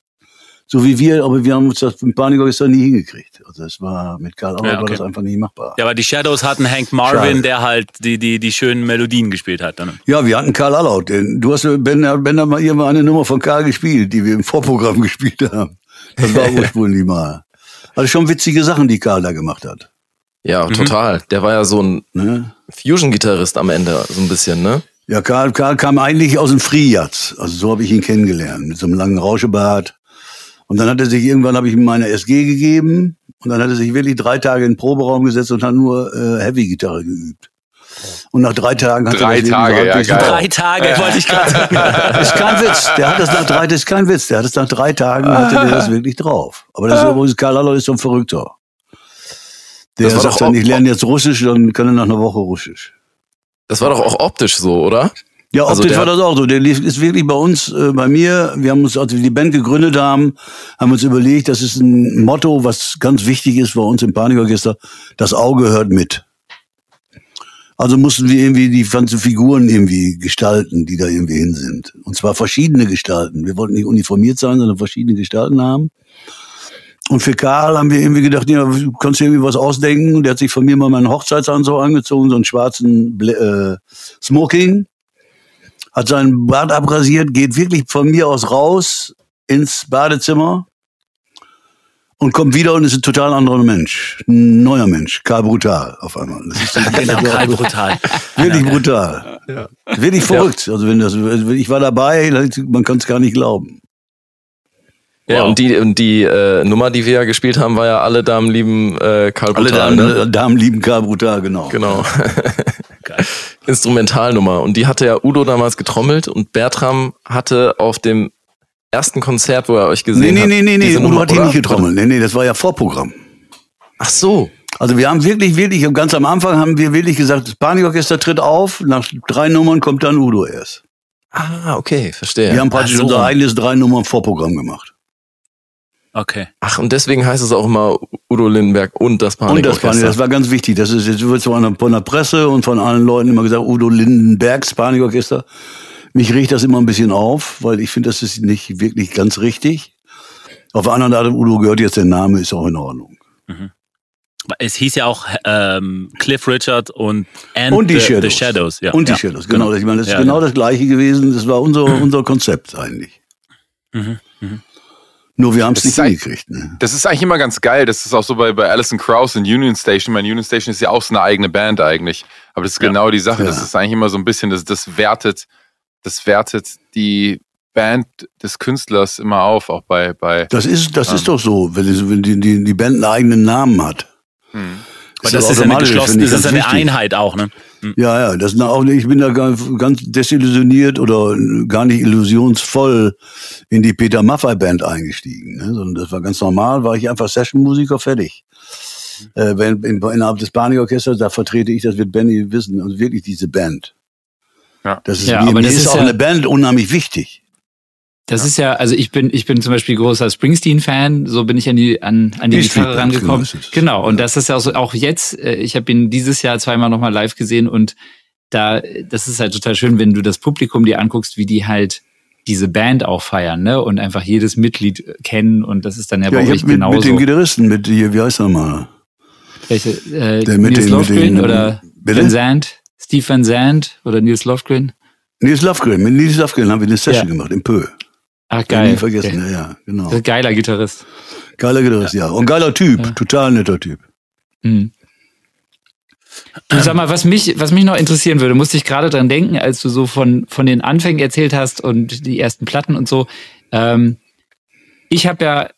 so wie wir, aber wir haben uns das mit Panikorchester nie hingekriegt. Also es war mit Karl Auer ja, okay. war das einfach nicht machbar. Ja, aber die Shadows hatten Hank Marvin, Schade. der halt die, die, die schönen Melodien gespielt hat. Dann. Ja, wir hatten Karl Allaut. Du hast, Ben, Ben hat mal irgendwann eine Nummer von Karl gespielt, die wir im Vorprogramm gespielt haben. Das war ursprünglich mal. Also schon witzige Sachen, die Karl da gemacht hat. Ja, mhm. total. Der war ja so ein ne? Fusion-Gitarrist am Ende, so ein bisschen, ne? Ja, Karl, Karl kam eigentlich aus dem Free Jazz. Also so habe ich ihn kennengelernt. Mit so einem langen Rauschebart. Und dann hat er sich irgendwann, habe ich ihm meine SG gegeben und dann hat er sich wirklich drei Tage in den Proberaum gesetzt und hat nur äh, Heavy-Gitarre geübt. Und nach drei Tagen hat drei er das Tage, ja, geil. Drei Tage, wollte ich gerade sagen. Das ist kein Witz. Der hat das nach drei, das ist kein Witz. Der hat es nach drei Tagen, hatte der das wirklich drauf. Aber das ist übrigens, Karl Aller ist so ein Verrückter. Der sagt dann, ich lerne jetzt Russisch, dann kann er nach einer Woche Russisch. Das war doch auch optisch so, oder? Ja, also optisch war das auch so. Der lief, ist wirklich bei uns, äh, bei mir. Wir haben uns, als wir die Band gegründet haben, haben uns überlegt, das ist ein Motto, was ganz wichtig ist bei uns im Panikorchester. Das Auge hört mit. Also mussten wir irgendwie die ganzen Figuren irgendwie gestalten, die da irgendwie hin sind. Und zwar verschiedene Gestalten. Wir wollten nicht uniformiert sein, sondern verschiedene Gestalten haben. Und für Karl haben wir irgendwie gedacht, ja, du kannst dir irgendwie was ausdenken. Und der hat sich von mir mal meinen Hochzeitsanzug angezogen, so einen schwarzen äh, Smoking hat seinen Bart abrasiert, geht wirklich von mir aus raus ins Badezimmer und kommt wieder und ist ein total anderer Mensch. Ein neuer Mensch. Karl Brutal auf einmal. Das ist genau, Karl Brutal. Wirklich brutal. Ja. Wirklich verrückt. Also wenn das, ich war dabei, man kann es gar nicht glauben. Ja, wow. und die, und die äh, Nummer, die wir ja gespielt haben, war ja alle Damen lieben äh, Karl Brutal. Alle Damen, ne? Damen lieben Karl Brutal, genau. Genau. Instrumentalnummer. Und die hatte ja Udo damals getrommelt und Bertram hatte auf dem ersten Konzert, wo er euch gesehen nee, hat. Nee, nee, nee, nee, Udo hat die nicht getrommelt. Nee, nee, das war ja Vorprogramm. Ach so. Also wir haben wirklich, wirklich, ganz am Anfang haben wir wirklich gesagt, das Panikorchester tritt auf, nach drei Nummern kommt dann Udo erst. Ah, okay, verstehe. Wir haben praktisch so. unser eigenes drei Nummern Vorprogramm gemacht. Okay. Ach, und deswegen heißt es auch immer Udo Lindenberg und das Panik. Und das Panik, das war ganz wichtig. Das ist, jetzt wird von der Presse und von allen Leuten immer gesagt, Udo Lindenbergs Panikorchester. Mich riecht das immer ein bisschen auf, weil ich finde, das ist nicht wirklich ganz richtig. Auf der anderen Seite, Udo gehört jetzt der Name, ist auch in Ordnung. Mhm. Es hieß ja auch ähm, Cliff Richard und, and und die the, Shadows. The Shadows ja. Und die ja, Shadows, genau. genau. Ich meine, das ist ja, genau, genau das Gleiche gewesen. Das war unser, unser Konzept eigentlich. Mhm. Mhm. Nur wir haben es nicht hingekriegt. Ne? Das ist eigentlich immer ganz geil. Das ist auch so bei, bei Alison Krauss in Union Station. Mein Union Station ist ja auch so eine eigene Band eigentlich. Aber das ist ja. genau die Sache. Ja. Das ist eigentlich immer so ein bisschen, das, das wertet, das wertet die Band des Künstlers immer auf, auch bei. bei das ist, das ähm, ist doch so, wenn, die, wenn die, die, die Band einen eigenen Namen hat. Hm. Aber das, das ist, eine geschlossene, das ist eine wichtig. Einheit auch, ne? Hm. Ja, ja, das auch, ich bin da ganz desillusioniert oder gar nicht illusionsvoll in die Peter Maffay Band eingestiegen, ne? sondern das war ganz normal, war ich einfach Session-Musiker fertig. Äh, wenn, in, innerhalb des Barney-Orchesters, da vertrete ich, das wird Benny wissen, also wirklich diese Band. Ja. Das ist, ja, mir, aber mir das ist, ist auch ja eine Band unheimlich wichtig. Das ja. ist ja, also ich bin, ich bin zum Beispiel großer Springsteen-Fan, so bin ich an die, an, an die Gitarre rangekommen. Genau, genau, und das ist ja auch, auch jetzt, äh, ich habe ihn dieses Jahr zweimal nochmal live gesehen und da, das ist halt total schön, wenn du das Publikum dir anguckst, wie die halt diese Band auch feiern, ne? Und einfach jedes Mitglied kennen und das ist dann ja, ja bei euch mit, genauso. Mit dem Gitarristen, mit hier, wie heißt er mal? Welche, äh, Der mit Nils den, Lofgren mit den, oder bitte? Van Zandt? Steve Van Zandt oder Nils Lofgren? Nils Lofgren, mit Nils Lofgren haben wir eine Session ja. gemacht im Pö. Ach, geil. Nie vergessen, okay. ja, ja, genau. Geiler Gitarrist. Geiler Gitarrist, ja. ja. Und geiler Typ, total netter Typ. Mhm. Du sag mal, was mich, was mich noch interessieren würde, musste ich gerade dran denken, als du so von, von den Anfängen erzählt hast und die ersten Platten und so. Ähm, ich habe ja,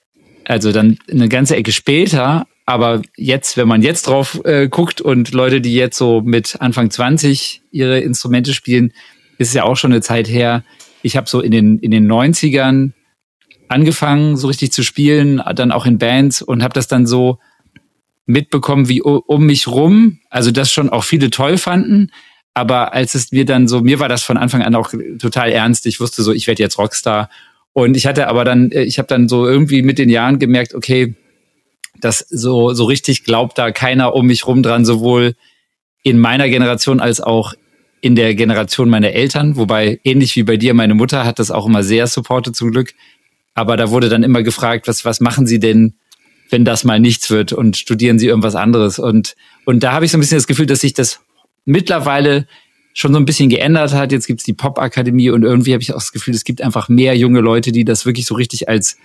also dann eine ganze Ecke später, aber jetzt, wenn man jetzt drauf äh, guckt und Leute, die jetzt so mit Anfang 20 ihre Instrumente spielen, ist es ja auch schon eine Zeit her, ich habe so in den, in den 90ern angefangen, so richtig zu spielen, dann auch in Bands und habe das dann so mitbekommen, wie um mich rum, also das schon auch viele toll fanden, aber als es mir dann so, mir war das von Anfang an auch total ernst. Ich wusste so, ich werde jetzt Rockstar. Und ich hatte aber dann, ich habe dann so irgendwie mit den Jahren gemerkt, okay, das so, so richtig glaubt da keiner um mich rum dran, sowohl in meiner Generation als auch in der Generation meiner Eltern, wobei ähnlich wie bei dir, meine Mutter hat das auch immer sehr supportet zum Glück. Aber da wurde dann immer gefragt, was, was machen Sie denn, wenn das mal nichts wird und studieren Sie irgendwas anderes? Und, und da habe ich so ein bisschen das Gefühl, dass sich das mittlerweile schon so ein bisschen geändert hat. Jetzt gibt's die Pop-Akademie und irgendwie habe ich auch das Gefühl, es gibt einfach mehr junge Leute, die das wirklich so richtig als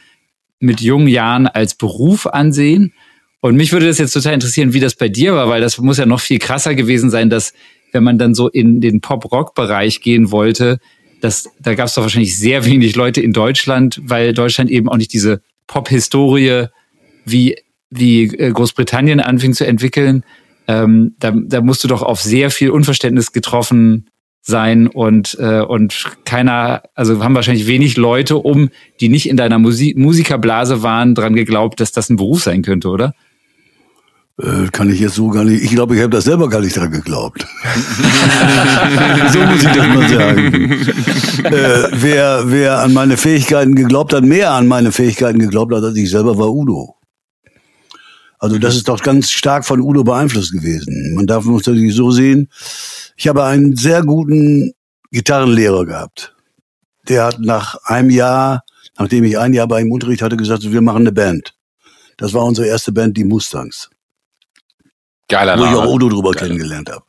mit jungen Jahren als Beruf ansehen. Und mich würde das jetzt total interessieren, wie das bei dir war, weil das muss ja noch viel krasser gewesen sein, dass wenn man dann so in den Pop-Rock-Bereich gehen wollte, das, da gab es doch wahrscheinlich sehr wenig Leute in Deutschland, weil Deutschland eben auch nicht diese Pop-Historie wie, wie äh, Großbritannien anfing zu entwickeln. Ähm, da, da musst du doch auf sehr viel Unverständnis getroffen sein und äh, und keiner, also haben wahrscheinlich wenig Leute um, die nicht in deiner Musik Musikerblase waren, dran geglaubt, dass das ein Beruf sein könnte, oder? Äh, kann ich jetzt so gar nicht. Ich glaube, ich habe das selber gar nicht dran geglaubt. so muss ich das mal sagen. äh, wer, wer an meine Fähigkeiten geglaubt hat, mehr an meine Fähigkeiten geglaubt hat als ich selber, war Udo. Also das ist doch ganz stark von Udo beeinflusst gewesen. Man darf es natürlich so sehen. Ich habe einen sehr guten Gitarrenlehrer gehabt. Der hat nach einem Jahr, nachdem ich ein Jahr bei ihm Unterricht hatte, gesagt, wir machen eine Band. Das war unsere erste Band, die Mustangs. Geiler Name. Wo ich auch Udo drüber Geiler. kennengelernt habe.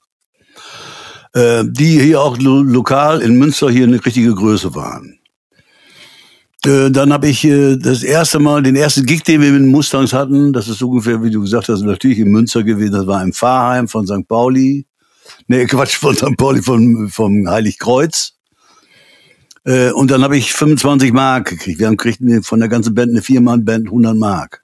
Äh, die hier auch lo lokal in Münster hier eine richtige Größe waren. Äh, dann habe ich äh, das erste Mal, den ersten Gig, den wir mit den Mustangs hatten, das ist ungefähr, wie du gesagt hast, natürlich in Münster gewesen, das war im Pfarrheim von St. Pauli. Nee, Quatsch, von St. Pauli, vom, vom Heiligkreuz. Äh, und dann habe ich 25 Mark gekriegt. Wir haben gekriegt von der ganzen Band, eine Viermann-Band, 100 Mark.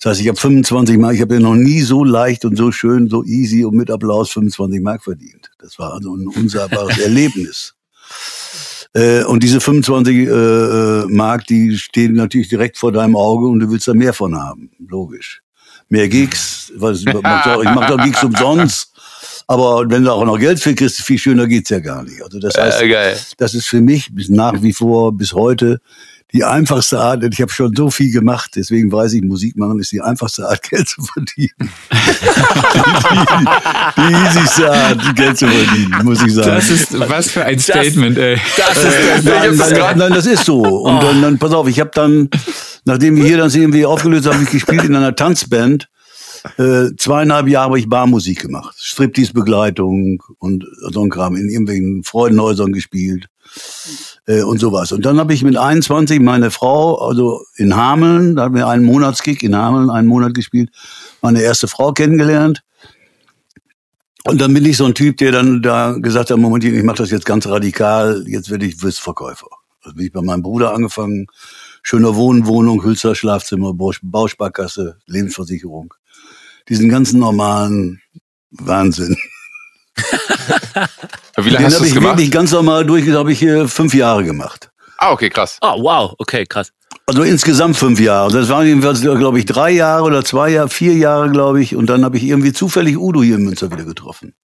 Das heißt, ich habe 25 Mark, ich habe ja noch nie so leicht und so schön, so easy und mit Applaus 25 Mark verdient. Das war also ein unsagbares Erlebnis. Äh, und diese 25 äh, äh, Mark, die stehen natürlich direkt vor deinem Auge und du willst da mehr von haben. Logisch. Mehr Gigs, was, ich mache doch, mach doch Gigs umsonst. Aber wenn du auch noch Geld für kriegst, viel schöner geht's ja gar nicht. Also das heißt, äh, das ist für mich bis nach wie vor, bis heute die einfachste Art, ich habe schon so viel gemacht, deswegen weiß ich, Musik machen ist die einfachste Art, Geld zu verdienen. die, die easyste Art, Geld zu verdienen, muss ich sagen. Das ist was für ein Statement, das, ey. Das ist äh, nein, nein, nein, das ist so. Und dann, dann pass auf, ich habe dann, nachdem wir hier das irgendwie aufgelöst haben, ich gespielt in einer Tanzband. Äh, zweieinhalb Jahre habe ich Barmusik gemacht. Striptease-Begleitung und so ein Kram. In irgendwelchen Freudenhäusern gespielt äh, und sowas. Und dann habe ich mit 21 meine Frau, also in Hameln, da haben wir einen Monatskick in Hameln, einen Monat gespielt, meine erste Frau kennengelernt. Und dann bin ich so ein Typ, der dann da gesagt hat, Moment, ich mache das jetzt ganz radikal, jetzt werde ich Wissverkäufer. Also bin ich bei meinem Bruder angefangen, schöner Wohnen, Hülzer, Schlafzimmer, Bausparkasse, Lebensversicherung. Diesen ganzen normalen Wahnsinn. Wie lange hast du habe das ich gemacht? wirklich ganz normal durch, habe ich äh, fünf Jahre gemacht. Ah, okay, krass. Oh, wow, okay, krass. Also insgesamt fünf Jahre. Das waren jedenfalls, glaube ich, drei Jahre oder zwei Jahre, vier Jahre, glaube ich. Und dann habe ich irgendwie zufällig Udo hier in Münster wieder getroffen.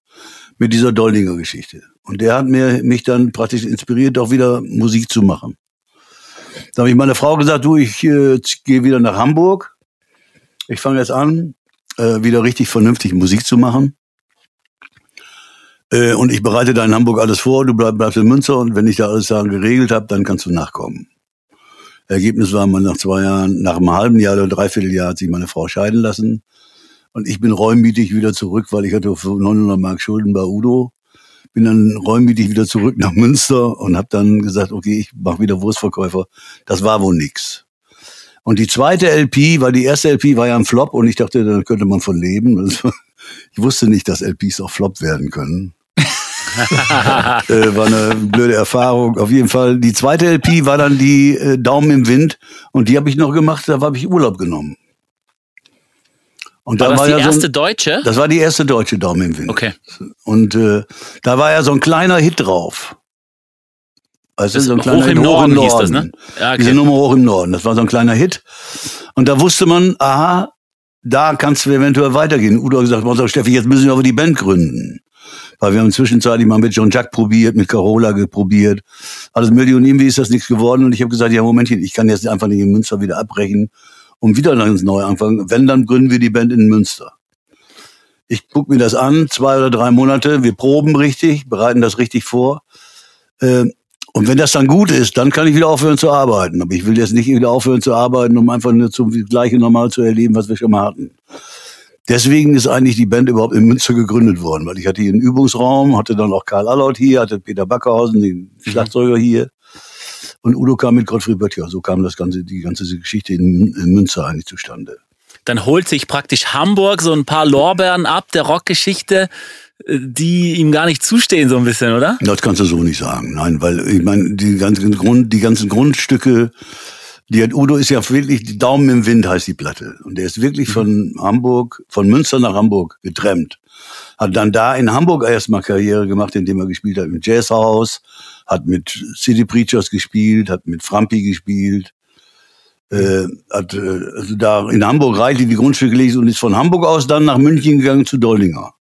Mit dieser Doldinger Geschichte. Und der hat mir, mich dann praktisch inspiriert, auch wieder Musik zu machen. Da habe ich meiner Frau gesagt, du, ich äh, gehe wieder nach Hamburg. Ich fange jetzt an, äh, wieder richtig vernünftig Musik zu machen. Äh, und ich bereite da in Hamburg alles vor, du bleib, bleibst in Münster und wenn ich da alles dann geregelt habe, dann kannst du nachkommen. Ergebnis war mal nach zwei Jahren, nach einem halben Jahr oder dreiviertel Jahr hat sich meine Frau scheiden lassen. Und ich bin räummietig wieder zurück, weil ich hatte für 900 Mark Schulden bei Udo. Bin dann räummietig wieder zurück nach Münster und habe dann gesagt, okay, ich mache wieder Wurstverkäufer. Das war wohl nix. Und die zweite LP, weil die erste LP war ja ein Flop und ich dachte, da könnte man von leben. Ich wusste nicht, dass LPs auch Flop werden können. Äh, war eine blöde Erfahrung. Auf jeden Fall. Die zweite LP war dann die äh, Daumen im Wind und die habe ich noch gemacht, da habe ich Urlaub genommen. Und War da das war die ja so erste ein, deutsche? das war die erste deutsche Daumen im Wind. Okay. Und äh, da war ja so ein kleiner Hit drauf. Also Das so ein Hoch kleiner im Hit, Norden hieß das, ne? Ja, Diese okay. Nummer hoch im Norden. Das war so ein kleiner Hit. Und da wusste man, aha, da kannst du eventuell weitergehen. Udo hat gesagt, "Pass auf, Steffi, jetzt müssen wir aber die Band gründen. Weil wir haben zwischenzeitlich mal mit John Jack probiert, mit Carola probiert. Alles mögliche. Und irgendwie ist das nichts geworden. Und ich habe gesagt, ja, Momentchen, ich kann jetzt einfach nicht in Münster wieder abbrechen und wieder ganz neu anfangen. Wenn, dann gründen wir die Band in Münster. Ich guck mir das an, zwei oder drei Monate. Wir proben richtig, bereiten das richtig vor. Ähm, und wenn das dann gut ist, dann kann ich wieder aufhören zu arbeiten. Aber ich will jetzt nicht wieder aufhören zu arbeiten, um einfach nur zum gleiche normal zu erleben, was wir schon mal hatten. Deswegen ist eigentlich die Band überhaupt in Münster gegründet worden, weil ich hatte hier einen Übungsraum, hatte dann auch Karl Allaut hier, hatte Peter Backerhausen, den Schlagzeuger hier. Und Udo kam mit Gottfried Böttcher. So kam das ganze, die ganze Geschichte in, in Münster eigentlich zustande. Dann holt sich praktisch Hamburg so ein paar Lorbeeren ab der Rockgeschichte, äh, die ihm gar nicht zustehen, so ein bisschen, oder? Das kannst du so nicht sagen. Nein, weil ich meine, die ganzen Grund, die ganzen Grundstücke, die hat Udo ist ja wirklich die Daumen im Wind heißt die Platte und der ist wirklich von Hamburg, von Münster nach Hamburg getrennt. Hat dann da in Hamburg erstmal Karriere gemacht, indem er gespielt hat im Jazzhaus, hat mit City Preachers gespielt, hat mit Frampi gespielt. Äh, hat äh, also da in Hamburg reichlich die Grundstücke gelesen und ist von Hamburg aus dann nach München gegangen zu Doldinger.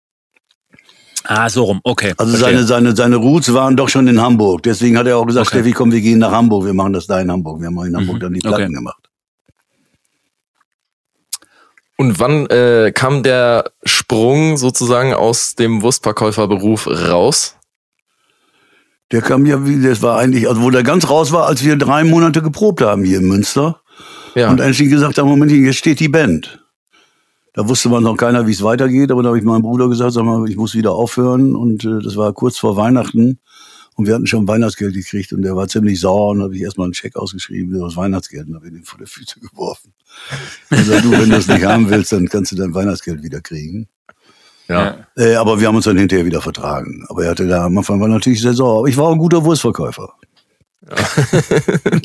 Ah, so rum, okay. Also verstehe. seine, seine, seine Roots waren doch schon in Hamburg. Deswegen hat er auch gesagt, Okay. Steffi, komm, wir gehen nach Hamburg. Wir machen das da in Hamburg. Wir haben auch in Hamburg Mhm. dann die Platten Okay. gemacht. Und wann äh, kam der Sprung sozusagen aus dem Wurstverkäuferberuf raus? Der kam ja, wie, das war eigentlich, also wo der ganz raus war, als wir drei Monate geprobt haben hier in Münster. Ja. Und endlich gesagt haben, Moment, jetzt steht die Band. Da wusste man noch keiner, wie es weitergeht, aber da habe ich meinem Bruder gesagt, sag mal, ich muss wieder aufhören. Und äh, das war kurz vor Weihnachten. Und wir hatten schon Weihnachtsgeld gekriegt und der war ziemlich sauer und habe ich erstmal einen Scheck ausgeschrieben für das Weihnachtsgeld und habe ihn vor der Füße geworfen. Und gesagt, du, wenn du es nicht haben willst, dann kannst du dein Weihnachtsgeld wieder kriegen. ja. Äh, aber wir haben uns dann hinterher wieder vertragen. Aber er hatte da am Anfang war natürlich sehr sauer. Aber ich war auch ein guter Wurstverkäufer.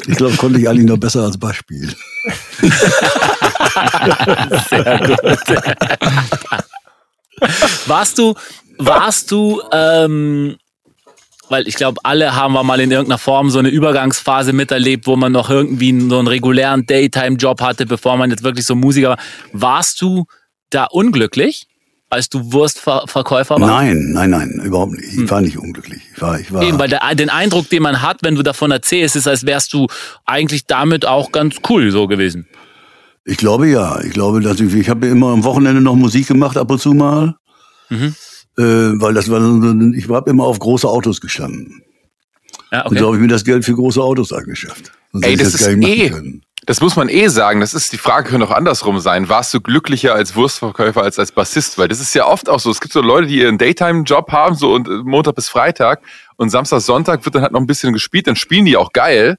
ich glaube, konnte ich eigentlich noch besser als Bass spielen. Warst du, warst du, ähm, weil ich glaube, alle haben wir mal in irgendeiner Form so eine Übergangsphase miterlebt, wo man noch irgendwie so einen regulären Daytime-Job hatte, bevor man jetzt wirklich so Musiker war. Warst du da unglücklich, als du Wurstverkäufer warst? Nein, nein, nein, überhaupt nicht. Ich war nicht unglücklich. Ich war, ich war. Eben, weil der, den Eindruck, den man hat, wenn du davon erzählst, ist, als wärst du eigentlich damit auch ganz cool so gewesen. Ich glaube ja. Ich glaube, dass ich, ich habe immer am Wochenende noch Musik gemacht, ab und zu mal. Mhm. Äh, weil das war, ich habe immer auf große Autos gestanden. Ja, Und okay. so habe ich mir das Geld für große Autos angeschafft. Sonst Ey, das gar ist eh- können. Das muss man eh sagen. Das ist die Frage, könnte auch andersrum sein. Warst du glücklicher als Wurstverkäufer als als Bassist? Weil das ist ja oft auch so. Es gibt so Leute, die ihren Daytime-Job haben, so und äh, Montag bis Freitag und Samstag, Sonntag wird dann halt noch ein bisschen gespielt. Dann spielen die auch geil.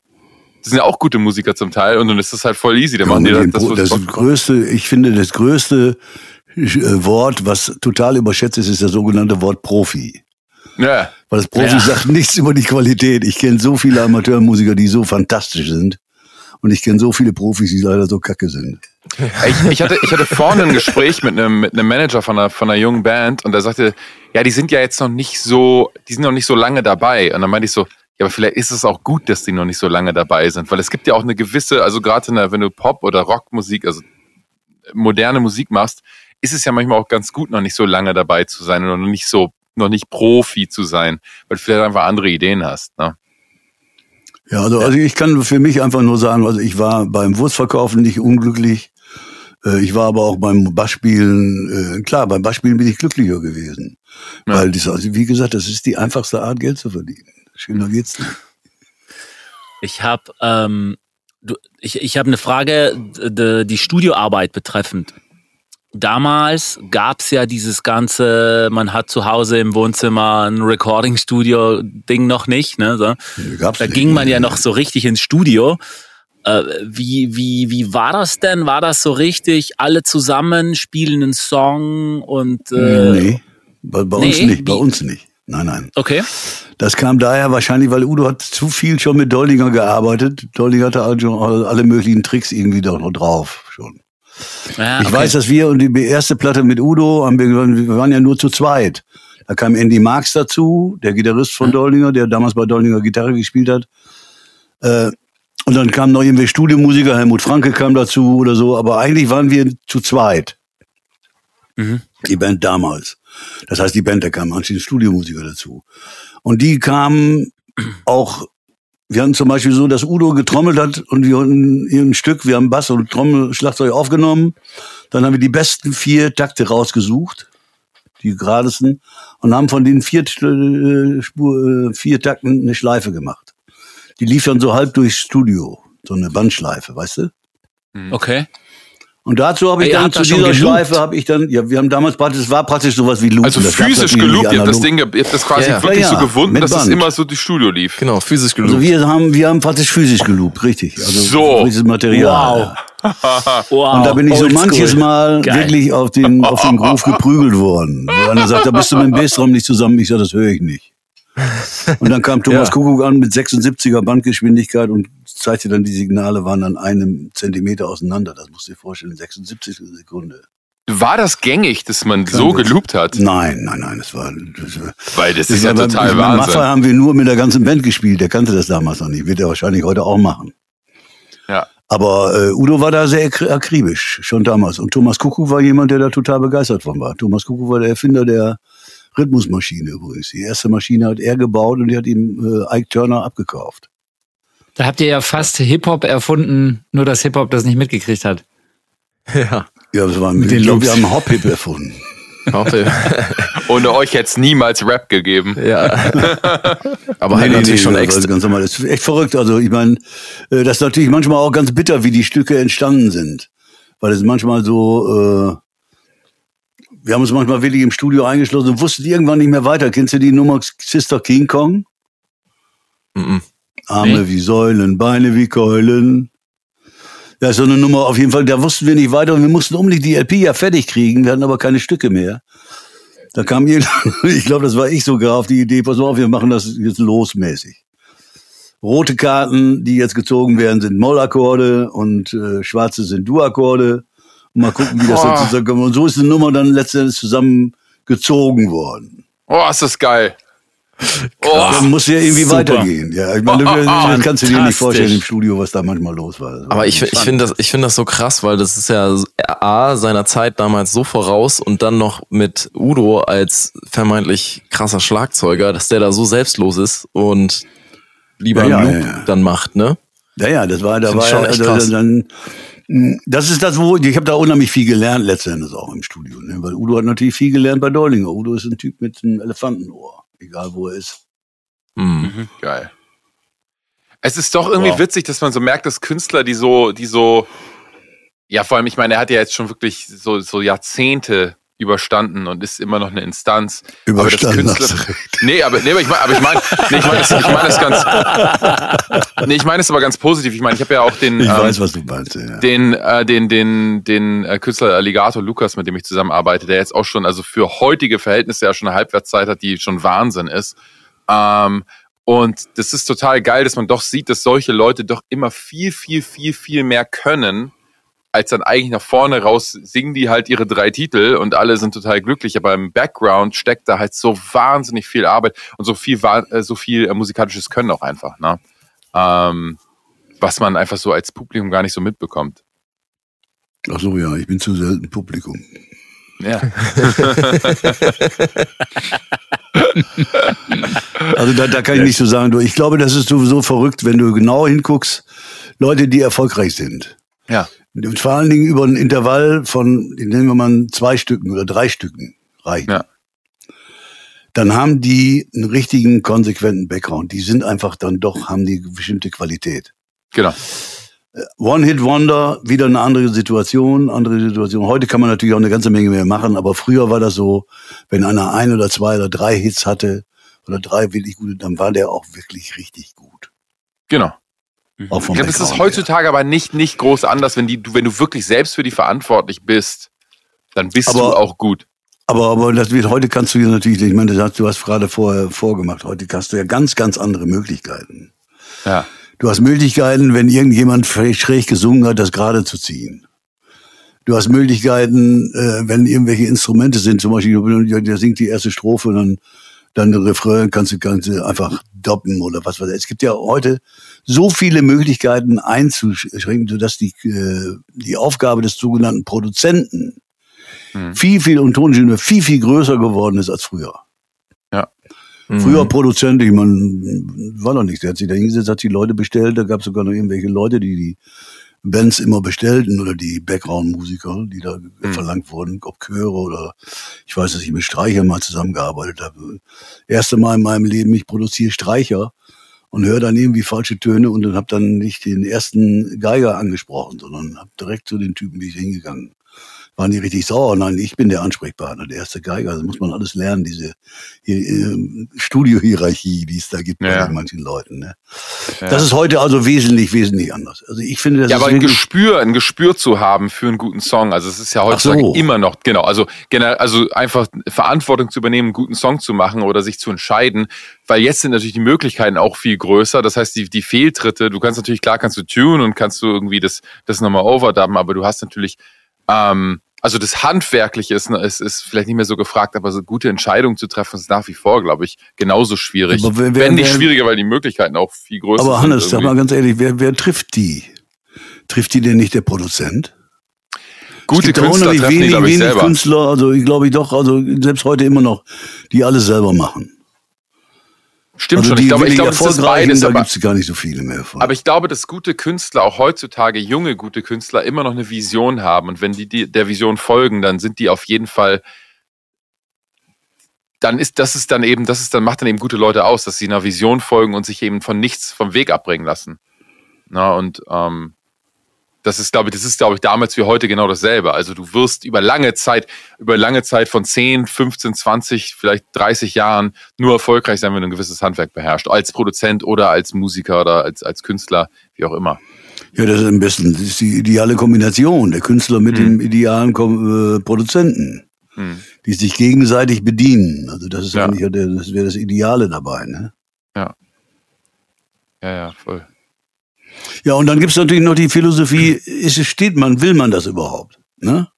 Die sind ja auch gute Musiker zum Teil und dann ist das halt voll easy. Dann Ja, machen die das, das, das, macht. größte, ich finde, das größte äh, Wort, was total überschätzt ist, ist das sogenannte Wort Profi. Ja. Weil das Profi Ja. sagt nichts über die Qualität. Ich kenne so viele Amateurmusiker, die so fantastisch sind. Und ich kenne so viele Profis, die leider so kacke sind. Ich, ich, hatte, ich hatte vorne ein Gespräch mit einem, mit einem Manager von einer, von einer jungen Band und der sagte, ja, die sind ja jetzt noch nicht so, die sind noch nicht so lange dabei. Und dann meinte ich so, ja, aber vielleicht ist es auch gut, dass die noch nicht so lange dabei sind, weil es gibt ja auch eine gewisse, also gerade wenn du Pop- oder Rockmusik, also moderne Musik machst, ist es ja manchmal auch ganz gut, noch nicht so lange dabei zu sein und noch nicht so, noch nicht Profi zu sein, weil du vielleicht einfach andere Ideen hast. Ne? Ja, also, also ich kann für mich einfach nur sagen, also ich war beim Wurstverkaufen nicht unglücklich. Äh, ich war aber auch beim Bassspielen, äh, klar, beim Bassspielen bin ich glücklicher gewesen. Ja. Weil das, also wie gesagt, das ist die einfachste Art, Geld zu verdienen. Schöner geht's nicht. Ich habe ähm, ich, ich hab eine Frage, die Studioarbeit betreffend. Damals gab's ja dieses ganze, man hat zu Hause im Wohnzimmer ein Recording-Studio-Ding noch nicht. Ne? So. da ging man ja noch so richtig ins Studio. Äh, wie, wie, wie war das denn? War das so richtig? Alle zusammen spielen einen Song und. Äh, nee, bei, bei nee, uns nicht, bei uns nicht. Nein, nein. Okay. Das kam daher wahrscheinlich, weil Udo hat zu viel schon mit Doldinger gearbeitet. Doldinger hatte also alle möglichen Tricks irgendwie doch noch drauf schon. Ja, ich weiß, dass wir und die erste Platte mit Udo, haben wir, waren ja nur zu zweit. Da kam Andy Marx dazu, der Gitarrist von Doldinger, der damals bei Doldinger Gitarre gespielt hat. Äh, und dann kam noch irgendwie Studiomusiker, Helmut Franke kam dazu oder so, aber eigentlich waren wir zu zweit. Mhm. Die Band damals. Das heißt, die Band, da kamen anschließend Studiomusiker dazu. Und die kamen auch, wir hatten zum Beispiel so, dass Udo getrommelt hat und wir hatten ein Stück, wir haben Bass und Trommel, Schlagzeug aufgenommen. Dann haben wir die besten vier Takte rausgesucht, die geradesten, und haben von den vier, äh, Spur, äh, vier Takten eine Schleife gemacht. Die lief dann so halb durchs Studio, so eine Bandschleife, weißt du? Okay. Und dazu habe ich dann zu dieser Schleife habe ich dann, ja, wir haben damals praktisch, es war praktisch sowas wie Loopen. Also physisch geloopt, ihr habt das Ding, ihr habt das quasi ja, wirklich ja, so gewunden, dass es immer so die Studio lief. Genau, physisch geloopt. Also wir haben, wir haben praktisch physisch geloopt, richtig. Also so. Dieses Material. Wow. wow. Und da bin ich so manches Mal Geil. wirklich auf den, auf den Groove geprügelt worden. Wo einer sagt, da bist du mit dem Bassraum nicht zusammen. Ich sage, das höre ich nicht. Und dann kam Thomas ja. Kuckuck an mit 76er Bandgeschwindigkeit und zeigte dann, die Signale waren an einem Zentimeter auseinander. Das musst du dir vorstellen, 76 Sekunde. War das gängig, dass man so geloopt hat? Nein, nein, nein, das war. Das, Weil das, das ist ja total bei, Wahnsinn. Maffei haben wir nur mit der ganzen Band gespielt. Der kannte das damals noch nicht. Wird er wahrscheinlich heute auch machen. Ja. Aber äh, Udo war da sehr akribisch, schon damals. Und Thomas Kuckuck war jemand, der da total begeistert von war. Thomas Kuckuck war der Erfinder der Rhythmusmaschine übrigens. Die erste Maschine hat er gebaut und die hat ihm äh, Ike Turner abgekauft. Da habt ihr ja fast Hip-Hop erfunden, nur dass Hip-Hop das nicht mitgekriegt hat. Ja. Ja, das war, Mit ich glaube, wir haben Hop-Hip erfunden. Ohne euch hätte es niemals Rap gegeben. Ja. Aber nee, halt nee, natürlich nee, schon extra. Ganz normal. Das ist echt verrückt. Also ich meine, äh, das ist natürlich manchmal auch ganz bitter, wie die Stücke entstanden sind. Weil es manchmal so, äh, wir haben uns manchmal wirklich im Studio eingeschlossen und wussten irgendwann nicht mehr weiter. Kennst du die Nummer Sister King Kong? Mhm. Arme nee. wie Säulen, Beine wie Keulen. Ja, so eine Nummer auf jeden Fall. Da wussten wir nicht weiter und wir mussten unbedingt die LP ja fertig kriegen. Wir hatten aber keine Stücke mehr. Da kam jeder, ich glaube, das war ich sogar auf die Idee, pass mal auf, wir machen das jetzt losmäßig. Rote Karten, die jetzt gezogen werden, sind Mollakkorde und äh, schwarze sind Du-Akkorde. Mal gucken, wie das oh. dann zusammenkommt. Und so ist die Nummer dann letztendlich zusammengezogen worden. Oh, ist das geil. Oh, dann muss ja irgendwie super. weitergehen. Ja, ich meine, das kannst du dir nicht vorstellen im Studio, was da manchmal los war. Aber ich, ich finde das, ich finde das so krass, weil das ist ja A, seiner Zeit damals so voraus und dann noch mit Udo als vermeintlich krasser Schlagzeuger, dass der da so selbstlos ist und lieber ja, einen Loop ja, ja. dann macht, ne? Ja, ja, das war, da war schon echt krass. Dann, das ist das, wo ich habe da unheimlich viel gelernt letztendlich auch im Studio, ne? weil Udo hat natürlich viel gelernt bei Deulinger. Udo ist ein Typ mit einem Elefantenohr egal wo er ist. Mhm. mhm. Geil. Es ist doch irgendwie wow. witzig, dass man so merkt, dass Künstler, die so, die so, ja, vor allem, ich meine, er hat ja jetzt schon wirklich so, so Jahrzehnte überstanden und ist immer noch eine Instanz. Überstanden. Aber das Künstler, nee, aber, nee, aber ich meine, aber ich meine, nee, ich meine es, ich meine es ganz, nee, ich meine es aber ganz positiv. Ich meine, ich habe ja auch den, ich ähm, weiß, was du meinst, ja. den, äh, den, den, den äh, Künstler Alligator Lukas, mit dem ich zusammenarbeite, der jetzt auch schon, also für heutige Verhältnisse ja schon eine Halbwertszeit hat, die schon Wahnsinn ist. Ähm, Und das ist total geil, dass man doch sieht, dass solche Leute doch immer viel, viel, viel, viel mehr können, als dann eigentlich nach vorne raus singen die halt ihre drei Titel und alle sind total glücklich. Aber im Background steckt da halt so wahnsinnig viel Arbeit und so viel, äh, so viel äh, musikalisches Können auch einfach, ne? Ähm, was man einfach so als Publikum gar nicht so mitbekommt. Ach so, ja, ich bin zu selten Publikum. Ja. also da, da kann ich nicht so sagen. Ich glaube, das ist sowieso verrückt, wenn du genau hinguckst, Leute, die erfolgreich sind. Ja. Und vor allen Dingen über ein Intervall von, nehmen wir mal zwei Stücken oder drei Stücken reichen. Ja. Dann haben die einen richtigen, konsequenten Background. Die sind einfach dann doch, haben die bestimmte Qualität. Genau. One-Hit-Wonder, wieder eine andere Situation, andere Situation. Heute kann man natürlich auch eine ganze Menge mehr machen, aber früher war das so, wenn einer ein oder zwei oder drei Hits hatte oder drei wirklich gute, dann war der auch wirklich richtig gut. Genau. Auch vom ich glaube, es ist heutzutage her. aber nicht, nicht groß anders, wenn, die, wenn du wirklich selbst für die verantwortlich bist, dann bist aber, du auch gut. Aber, aber das wird, heute kannst du ja natürlich, ich meine, du hast gerade vorher vorgemacht, heute hast du ja ganz, ganz andere Möglichkeiten. Ja. Du hast Möglichkeiten, wenn irgendjemand schräg gesungen hat, das gerade zu ziehen. Du hast Möglichkeiten, äh, wenn irgendwelche Instrumente sind, zum Beispiel, der singt die erste Strophe, dann, dann der Refrain kannst du, kannst du einfach doppen oder was weiß ich. Es gibt ja heute so viele Möglichkeiten einzuschränken, sodass die, äh, die Aufgabe des sogenannten Produzenten hm. viel, viel und Toningenieur viel, viel größer geworden ist als früher. Mhm. Früher Produzent, ich meine, war doch nichts. Der hat sich da hingesetzt, hat die Leute bestellt. Da gab es sogar noch irgendwelche Leute, die die Bands immer bestellten oder die Background-Musiker, die da mhm. verlangt wurden, ob Chöre oder ich weiß, dass ich mit Streicher mal zusammengearbeitet habe. Erste Mal in meinem Leben, ich produziere Streicher und höre dann irgendwie falsche Töne und dann habe dann nicht den ersten Geiger angesprochen, sondern habe direkt zu den Typen, wie ich hingegangen waren die richtig sauer. Nein, ich bin der Ansprechpartner, der erste Geiger. Das muss man alles lernen, diese äh, Studiohierarchie, die es da gibt ja. bei manchen Leuten. Ne? Ja. Das ist heute also wesentlich, wesentlich anders. Also ich finde, das ja, aber ein Gespür, ein Gespür zu haben für einen guten Song. Also es ist ja heutzutage so. immer noch genau. Also generell, also einfach Verantwortung zu übernehmen, einen guten Song zu machen oder sich zu entscheiden, weil jetzt sind natürlich die Möglichkeiten auch viel größer. Das heißt, die, die Fehltritte, du kannst natürlich klar kannst du tun und kannst du irgendwie das das nochmal overdubben, aber du hast natürlich ähm, also das Handwerkliche ist, ist, ist vielleicht nicht mehr so gefragt, aber so gute Entscheidungen zu treffen ist nach wie vor, glaube ich, genauso schwierig. Aber wer, wer, Wenn nicht wer, schwieriger, weil die Möglichkeiten auch viel größer aber sind. Aber Hannes, sag mal ganz ehrlich, wer, wer trifft die? Trifft die denn nicht der Produzent? Gute Künstler treffen wenig, die, glaube ich, selber. Künstler, also ich glaube ich doch, also selbst heute immer noch, die alles selber machen. Stimmt also schon. Ich glaube, ich glaube, es ist beides. Da gibt es gar nicht so viele mehr von. Aber ich glaube, dass gute Künstler, auch heutzutage junge gute Künstler, immer noch eine Vision haben. Und wenn die, die der Vision folgen, dann sind die auf jeden Fall. Dann ist das ist dann eben, das ist dann macht dann eben gute Leute aus, dass sie einer Vision folgen und sich eben von nichts vom Weg abbringen lassen. Na und ähm, das ist, glaube ich, das ist, glaube ich, damals wie heute genau dasselbe. Also du wirst über lange Zeit, über lange Zeit von 10, 15, 20, vielleicht 30 Jahren nur erfolgreich sein, wenn du ein gewisses Handwerk beherrschst. Als Produzent oder als Musiker oder als, als Künstler, wie auch immer. Ja, das ist am besten. Das ist die ideale Kombination. Der Künstler mit hm. dem idealen Ko äh, Produzenten. Hm. Die sich gegenseitig bedienen. Also das ist ja. eigentlich, das wäre das Ideale dabei, ne? Ja. Ja, ja, voll. Ja, und dann gibt's natürlich noch die Philosophie, ist es steht man, will man das überhaupt? Ne?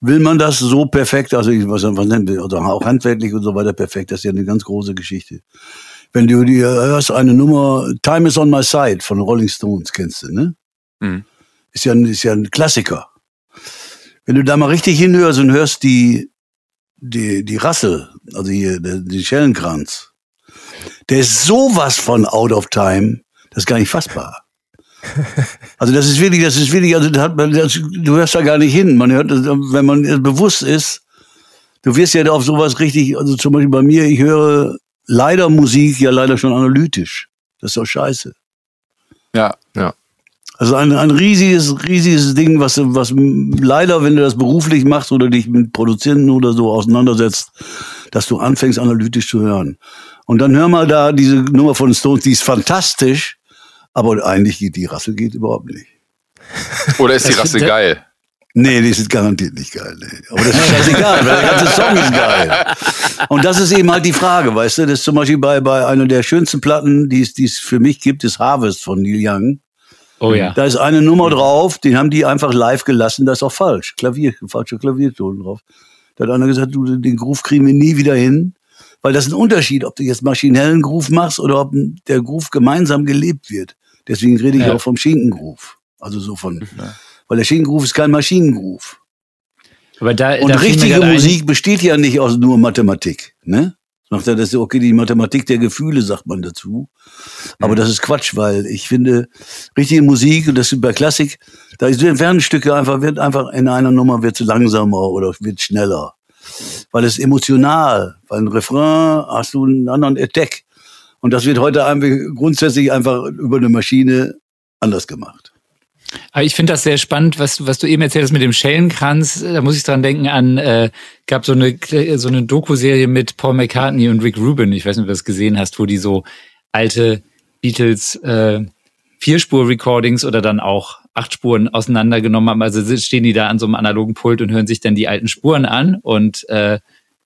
Will man das so perfekt, also was, was nennt wir, oder auch handwerklich und so weiter perfekt, das ist ja eine ganz große Geschichte. Wenn du dir hörst, eine Nummer, Time is on my side von Rolling Stones, kennst du, ne? Mhm. Ist ja, ist ja ein Klassiker. Wenn du da mal richtig hinhörst und hörst die, die, die Rassel, also hier, der, die Schellenkranz, der ist sowas von out of time. Das ist gar nicht fassbar. Also das ist wirklich, das ist wirklich, also das hat man, das, du hörst da gar nicht hin. Man hört, wenn man bewusst ist, du wirst ja auf sowas richtig, also zum Beispiel bei mir, ich höre leider Musik ja leider schon analytisch. Das ist doch scheiße. Ja, ja. Also ein, ein riesiges, riesiges Ding, was, was leider, wenn du das beruflich machst oder dich mit Produzenten oder so auseinandersetzt, dass du anfängst, analytisch zu hören. Und dann hör mal da diese Nummer von Stones, die ist fantastisch. Aber eigentlich geht die Rasse geht überhaupt nicht. Oder ist die Rasse geil? Nee, die sind garantiert nicht geil. Nee. Aber das ist scheißegal, weil der ganze Song ist geil. Und das ist eben halt die Frage, weißt du? Das ist zum Beispiel bei, bei einer der schönsten Platten, die es, die es für mich gibt, ist Harvest von Neil Young. Oh ja. Da ist eine Nummer drauf, den haben die einfach live gelassen, das ist auch falsch. Klavier, falscher Klavierton drauf. Da hat einer gesagt, du, den Groove kriegen wir nie wieder hin. Weil das ist ein Unterschied, ob du jetzt maschinellen Groove machst oder ob der Groove gemeinsam gelebt wird. Deswegen rede ich Ja. auch vom Schinkengroove. Also so von, weil der Schinkengroove ist kein Maschinengroove. Aber da, Und da richtige Musik besteht ja nicht aus nur Mathematik, ne? Sagt er, das ist okay, die Mathematik der Gefühle, sagt man dazu. Aber das ist Quatsch, weil ich finde, richtige Musik, und das ist bei Klassik, da ist- werden Stücke einfach, wird einfach in einer Nummer wird es langsamer oder wird schneller. Weil es emotional, weil ein Refrain hast du einen anderen Attack. Und das wird heute einfach grundsätzlich einfach über eine Maschine anders gemacht. Aber ich finde das sehr spannend, was, du- was du eben erzählt hast mit dem Schellenkranz. Da muss ich dran denken an, äh, gab so eine, so eine Doku-Serie mit Paul McCartney und Rick Rubin. Ich weiß nicht, ob du das gesehen hast, wo die so alte Beatles äh, Vierspur-Recordings oder dann auch acht Spuren auseinandergenommen haben. Also stehen die da an so einem analogen Pult und hören sich dann die alten Spuren an und äh,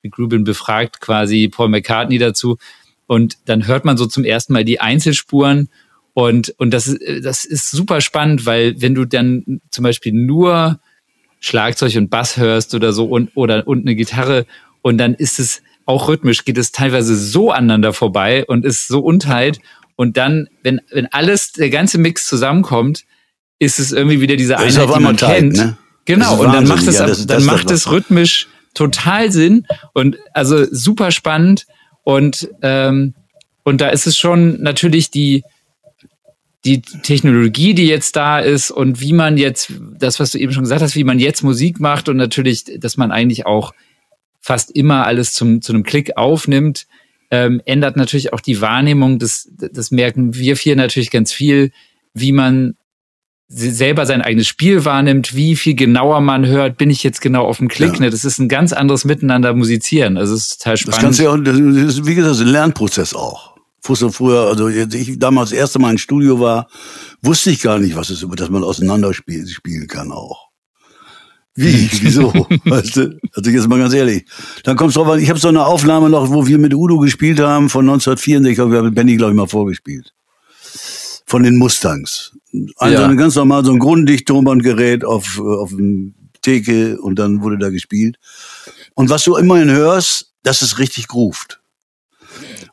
Rick Rubin befragt quasi Paul McCartney dazu. Und dann hört man so zum ersten Mal die Einzelspuren und, und das, ist, das ist super spannend, weil wenn du dann zum Beispiel nur Schlagzeug und Bass hörst oder so und, oder, und eine Gitarre und dann ist es auch rhythmisch, geht es teilweise so aneinander vorbei und ist so unteilt. Und dann, wenn, wenn alles, der ganze Mix zusammenkommt, ist es irgendwie wieder diese Einheit, die man tight, kennt. ne? Genau, und dann macht es, ja, das dann das macht es rhythmisch total Sinn und also super spannend und ähm, und da ist es schon natürlich die die Technologie, die jetzt da ist und wie man jetzt das, was du eben schon gesagt hast, wie man jetzt Musik macht und natürlich, dass man eigentlich auch fast immer alles zum zu einem Klick aufnimmt, ähm, ändert natürlich auch die Wahrnehmung. Das, das merken wir vier natürlich ganz viel, wie man selber sein eigenes Spiel wahrnimmt, wie viel genauer man hört, bin ich jetzt genau auf dem Klick. Ja. Ne? Das ist ein ganz anderes Miteinander musizieren. Also es ist total Das spannend. kannst du ja, auch- das ist, wie gesagt, ein Lernprozess auch. Früher, also ich damals das erste Mal im Studio war, wusste ich gar nicht, was es, dass man auseinander spielen, spielen kann auch. Wie? Wieso? weißt du? Also jetzt mal ganz ehrlich. Dann kommst du drauf an, ich habe so eine Aufnahme noch, wo wir mit Udo gespielt haben von 1964, ich habe Benny, glaube ich, mal vorgespielt. Von den Mustangs. Ein, Ja. so ein ganz normal, so ein Grunddichttonbandgerät auf, auf dem Theke und dann wurde da gespielt. Und was du immerhin hörst, das ist richtig groovt.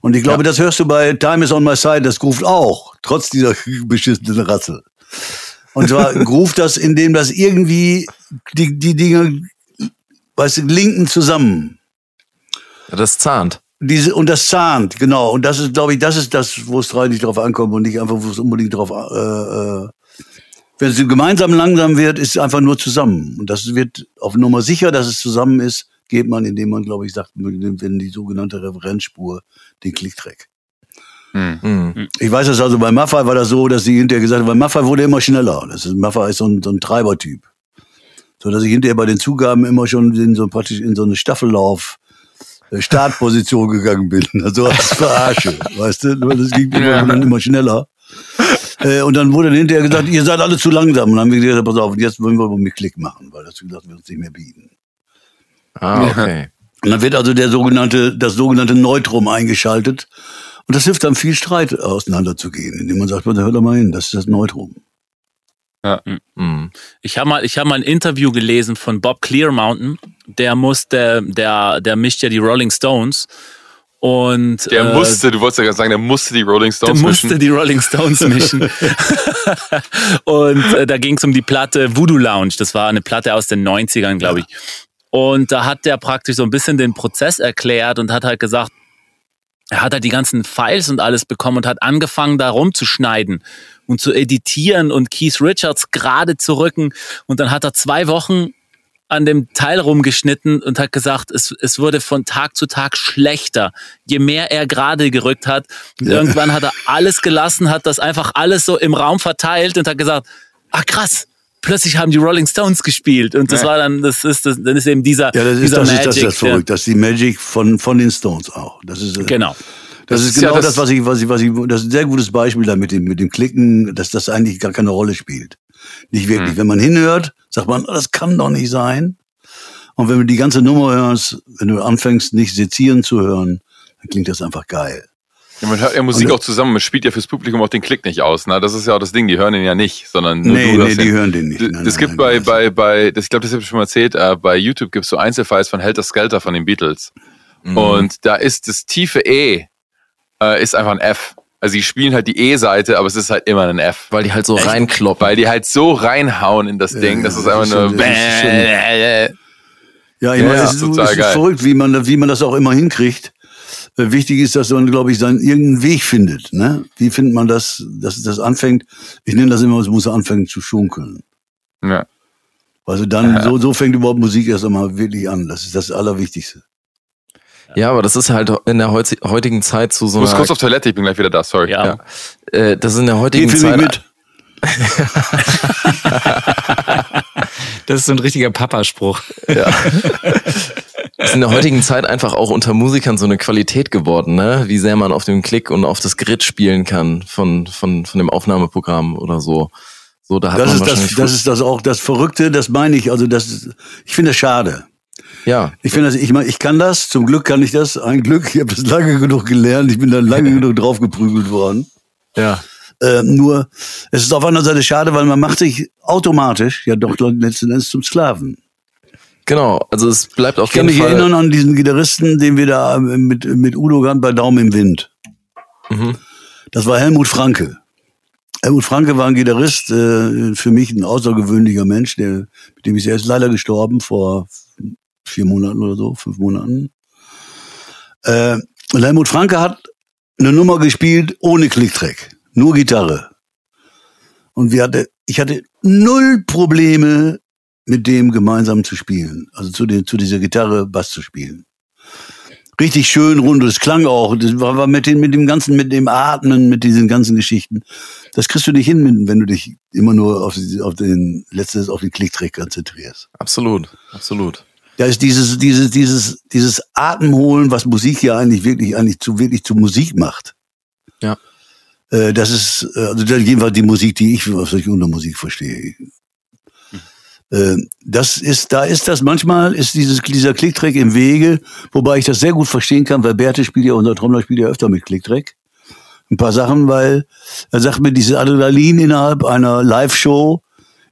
Und ich glaube, das hörst du bei Time is on my side, das groovt auch, trotz dieser beschissenen Rassel. Und zwar groovt das, indem das irgendwie die, die Dinge, weißt du, linken zusammen. Ja, das zahnt. Diese, und das zahnt, genau. Und das ist, glaube ich, das ist das, wo es eigentlich drauf ankommt und nicht einfach, wo es unbedingt drauf, äh, äh, wenn es gemeinsam langsam wird, ist es einfach nur zusammen. Und das wird auf Nummer sicher, dass es zusammen ist, geht man, indem man, glaube ich, sagt, wenn die sogenannte Referenzspur den Klicktrack. Hm. Mhm. Ich weiß es also, bei Maffei war das so, dass sie hinterher gesagt haben, weil Maffei wurde immer schneller. Das ist, Maffei ist so ein, so ein Treibertyp. So dass ich hinterher bei den Zugaben immer schon in so praktisch in so eine Staffellauf äh, Startposition gegangen bin. Also als Verarsche, weißt du? Nur Das ging immer, Ja. immer schneller. Äh, und dann wurde dann hinterher gesagt, ihr seid alle zu langsam. Und dann haben wir gesagt, pass auf, jetzt wollen wir wohl mit Klick machen, weil das, gesagt, wir uns nicht mehr bieten. Ah, okay. Und dann wird also der sogenannte, das sogenannte Neutrum eingeschaltet. Und das hilft dann viel Streit auseinanderzugehen, indem man sagt, hör doch mal hin, das ist das Neutrum. Mhm. Ich habe mal, ich habe mal ein Interview gelesen von Bob Clearmountain. Der musste, der, der mischt ja die Rolling Stones. Und Der äh, musste, du wolltest ja gerade sagen, der musste die Rolling der Stones musste mischen. die Rolling Stones mischen. und äh, da ging es um die Platte Voodoo Lounge. Das war eine Platte aus den 90ern, glaube ich. Und da hat der praktisch so ein bisschen den Prozess erklärt und hat halt gesagt, er hat halt die ganzen Files und alles bekommen und hat angefangen, da rumzuschneiden und zu editieren und Keith Richards gerade zu rücken. Und dann hat er zwei Wochen an dem Teil rumgeschnitten und hat gesagt, es, es wurde von Tag zu Tag schlechter, je mehr er gerade gerückt hat. Und Ja. irgendwann hat er alles gelassen, hat das einfach alles so im Raum verteilt und hat gesagt, ah krass, plötzlich haben die Rolling Stones gespielt. Und das Ja. war dann, das ist, das, dann ist eben dieser, Ja, das ist dieser das, ist Magic. das, das verrückt. Das ist die Magic von, von den Stones auch. Das ist, äh, Genau. das, ist ist ja genau das- das, was ich, was ich, was ich, das ist ein sehr gutes Beispiel da mit dem, mit dem Klicken, dass das eigentlich gar keine Rolle spielt. Nicht wirklich. Mhm. Wenn man hinhört, sagt man, das kann doch nicht sein. Und wenn du die ganze Nummer hörst, wenn du anfängst, nicht sezieren zu hören, dann klingt das einfach geil. Ja, man hört ja Musik auch zusammen, man spielt ja fürs Publikum auch den Klick nicht aus. Ne? Das ist ja auch das Ding, die hören den ja nicht, sondern nur nee, du nee, die hören den nicht. Nein, das gibt nein, bei, bei, bei, das, ich glaube, das habe ich schon mal erzählt, äh, bei YouTube gibt es so Einzelfiles von Helter Skelter von den Beatles. Mhm. Und da ist das tiefe E, äh, ist einfach ein F. Also die spielen halt die E-Seite, aber es ist halt immer ein F. Weil die halt so Echt? reinkloppen. Weil die halt so reinhauen in das Ding, ja, das ist einfach nur. Ja, ich meine, ja, es ist, ist verrückt, wie man, wie man das auch immer hinkriegt. Äh, wichtig ist, dass man, glaube ich, seinen irgendeinen Weg findet. Ne? Wie findet man das, dass das anfängt? Ich nenne das immer, es muss anfangen zu schunkeln. Ja. Also dann, ja. so, so fängt überhaupt Musik erst einmal wirklich an. Das ist das Allerwichtigste. Ja, aber das ist halt in der heutigen Zeit zu so einer... Ich muss kurz auf Toilette, ich bin gleich wieder da, sorry. Ja. ja. Äh, das ist in der heutigen Geht Zeit... Mit. das ist so ein richtiger Papaspruch. Ja. ist in der heutigen Zeit einfach auch unter Musikern so eine Qualität geworden, ne? Wie sehr man auf dem Klick und auf das Grid spielen kann von, von, von dem Aufnahmeprogramm oder so. So, da hat das man ist das, das ist das auch das Verrückte, das meine ich. Also das, ich finde das schade. Ja. Ich finde das, ich meine, ich kann das, zum Glück kann ich das, ein Glück, ich habe das lange genug gelernt, ich bin da lange genug draufgeprügelt worden. Ja. Äh, nur, es ist auf einer Seite schade, weil man macht sich automatisch ja doch letzten Endes zum Sklaven. Genau, also es bleibt auf jeden Fall. Ich kann mich erinnern an diesen Gitarristen, den wir da mit, mit Udo Gant bei Daumen im Wind. Mhm. Das war Helmut Franke. Helmut Franke war ein Gitarrist, äh, für mich ein außergewöhnlicher Mensch, der, mit dem ich er ist leider gestorben vor vier Monaten oder so, fünf Monaten. Äh, und Helmut Franke hat eine Nummer gespielt ohne Klicktrack, nur Gitarre. Und wir hatte, ich hatte null Probleme mit dem gemeinsam zu spielen. Also zu, den, zu dieser Gitarre Bass zu spielen. Richtig schön rund, es klang auch, das war, war mit, den, mit dem ganzen, mit dem Atmen, mit diesen ganzen Geschichten. Das kriegst du nicht hin, wenn du dich immer nur auf, auf den, letztes, auf den Klicktrack konzentrierst. Absolut, absolut. Da ist dieses, dieses, dieses, dieses Atemholen, was Musik ja eigentlich wirklich, eigentlich zu, wirklich zu Musik macht. Ja. Äh, das ist, äh, also jedenfalls die Musik, die ich, was ich unter Musik verstehe. Äh, das ist, da ist das manchmal, ist dieses, dieser Klicktrack im Wege, wobei ich das sehr gut verstehen kann, weil Berthe spielt ja, unser Trommler spielt ja öfter mit Klicktrack. Ein paar Sachen, weil er sagt mir, dieses Adrenalin innerhalb einer Live-Show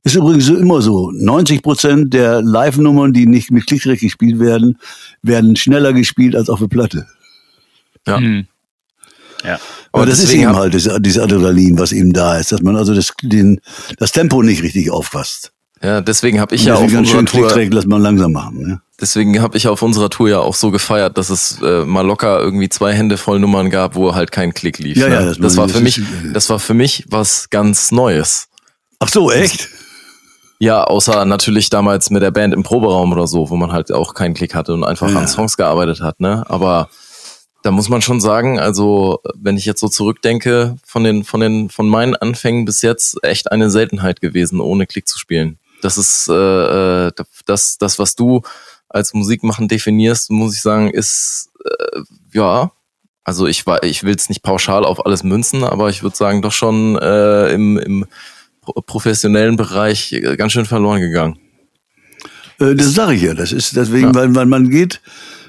ist übrigens immer so. 90 Prozent der Live-Nummern, die nicht mit Klicktrack gespielt werden, werden schneller gespielt als auf der Platte. Ja. Mhm. Ja. Aber, das ist eben halt dieses Adrenalin, was eben da ist, dass man also das, den, das Tempo nicht richtig aufpasst. Ja, deswegen habe ich ja auf unserer Tour, trägt, lass mal langsam machen. Ne? Deswegen habe ich auf unserer Tour ja auch so gefeiert, dass es äh, mal locker irgendwie zwei Hände voll Nummern gab, wo halt kein Klick lief. Ja, ne? ja, das, das war für mich, das war für mich was ganz Neues. Ach so, echt? Ja, außer natürlich damals mit der Band im Proberaum oder so, wo man halt auch keinen Klick hatte und einfach ja. an Songs gearbeitet hat, ne? Aber da muss man schon sagen, also wenn ich jetzt so zurückdenke, von den, von den, von meinen Anfängen bis jetzt echt eine Seltenheit gewesen, ohne Klick zu spielen. Das ist äh, äh, das, das, was du als Musikmachen definierst, muss ich sagen, ist äh, ja, also ich war, ich will es nicht pauschal auf alles münzen, aber ich würde sagen, doch schon äh, im, im professionellen Bereich äh, ganz schön verloren gegangen. Äh, das sage ich ja. Das ist deswegen, ja. weil, weil man geht,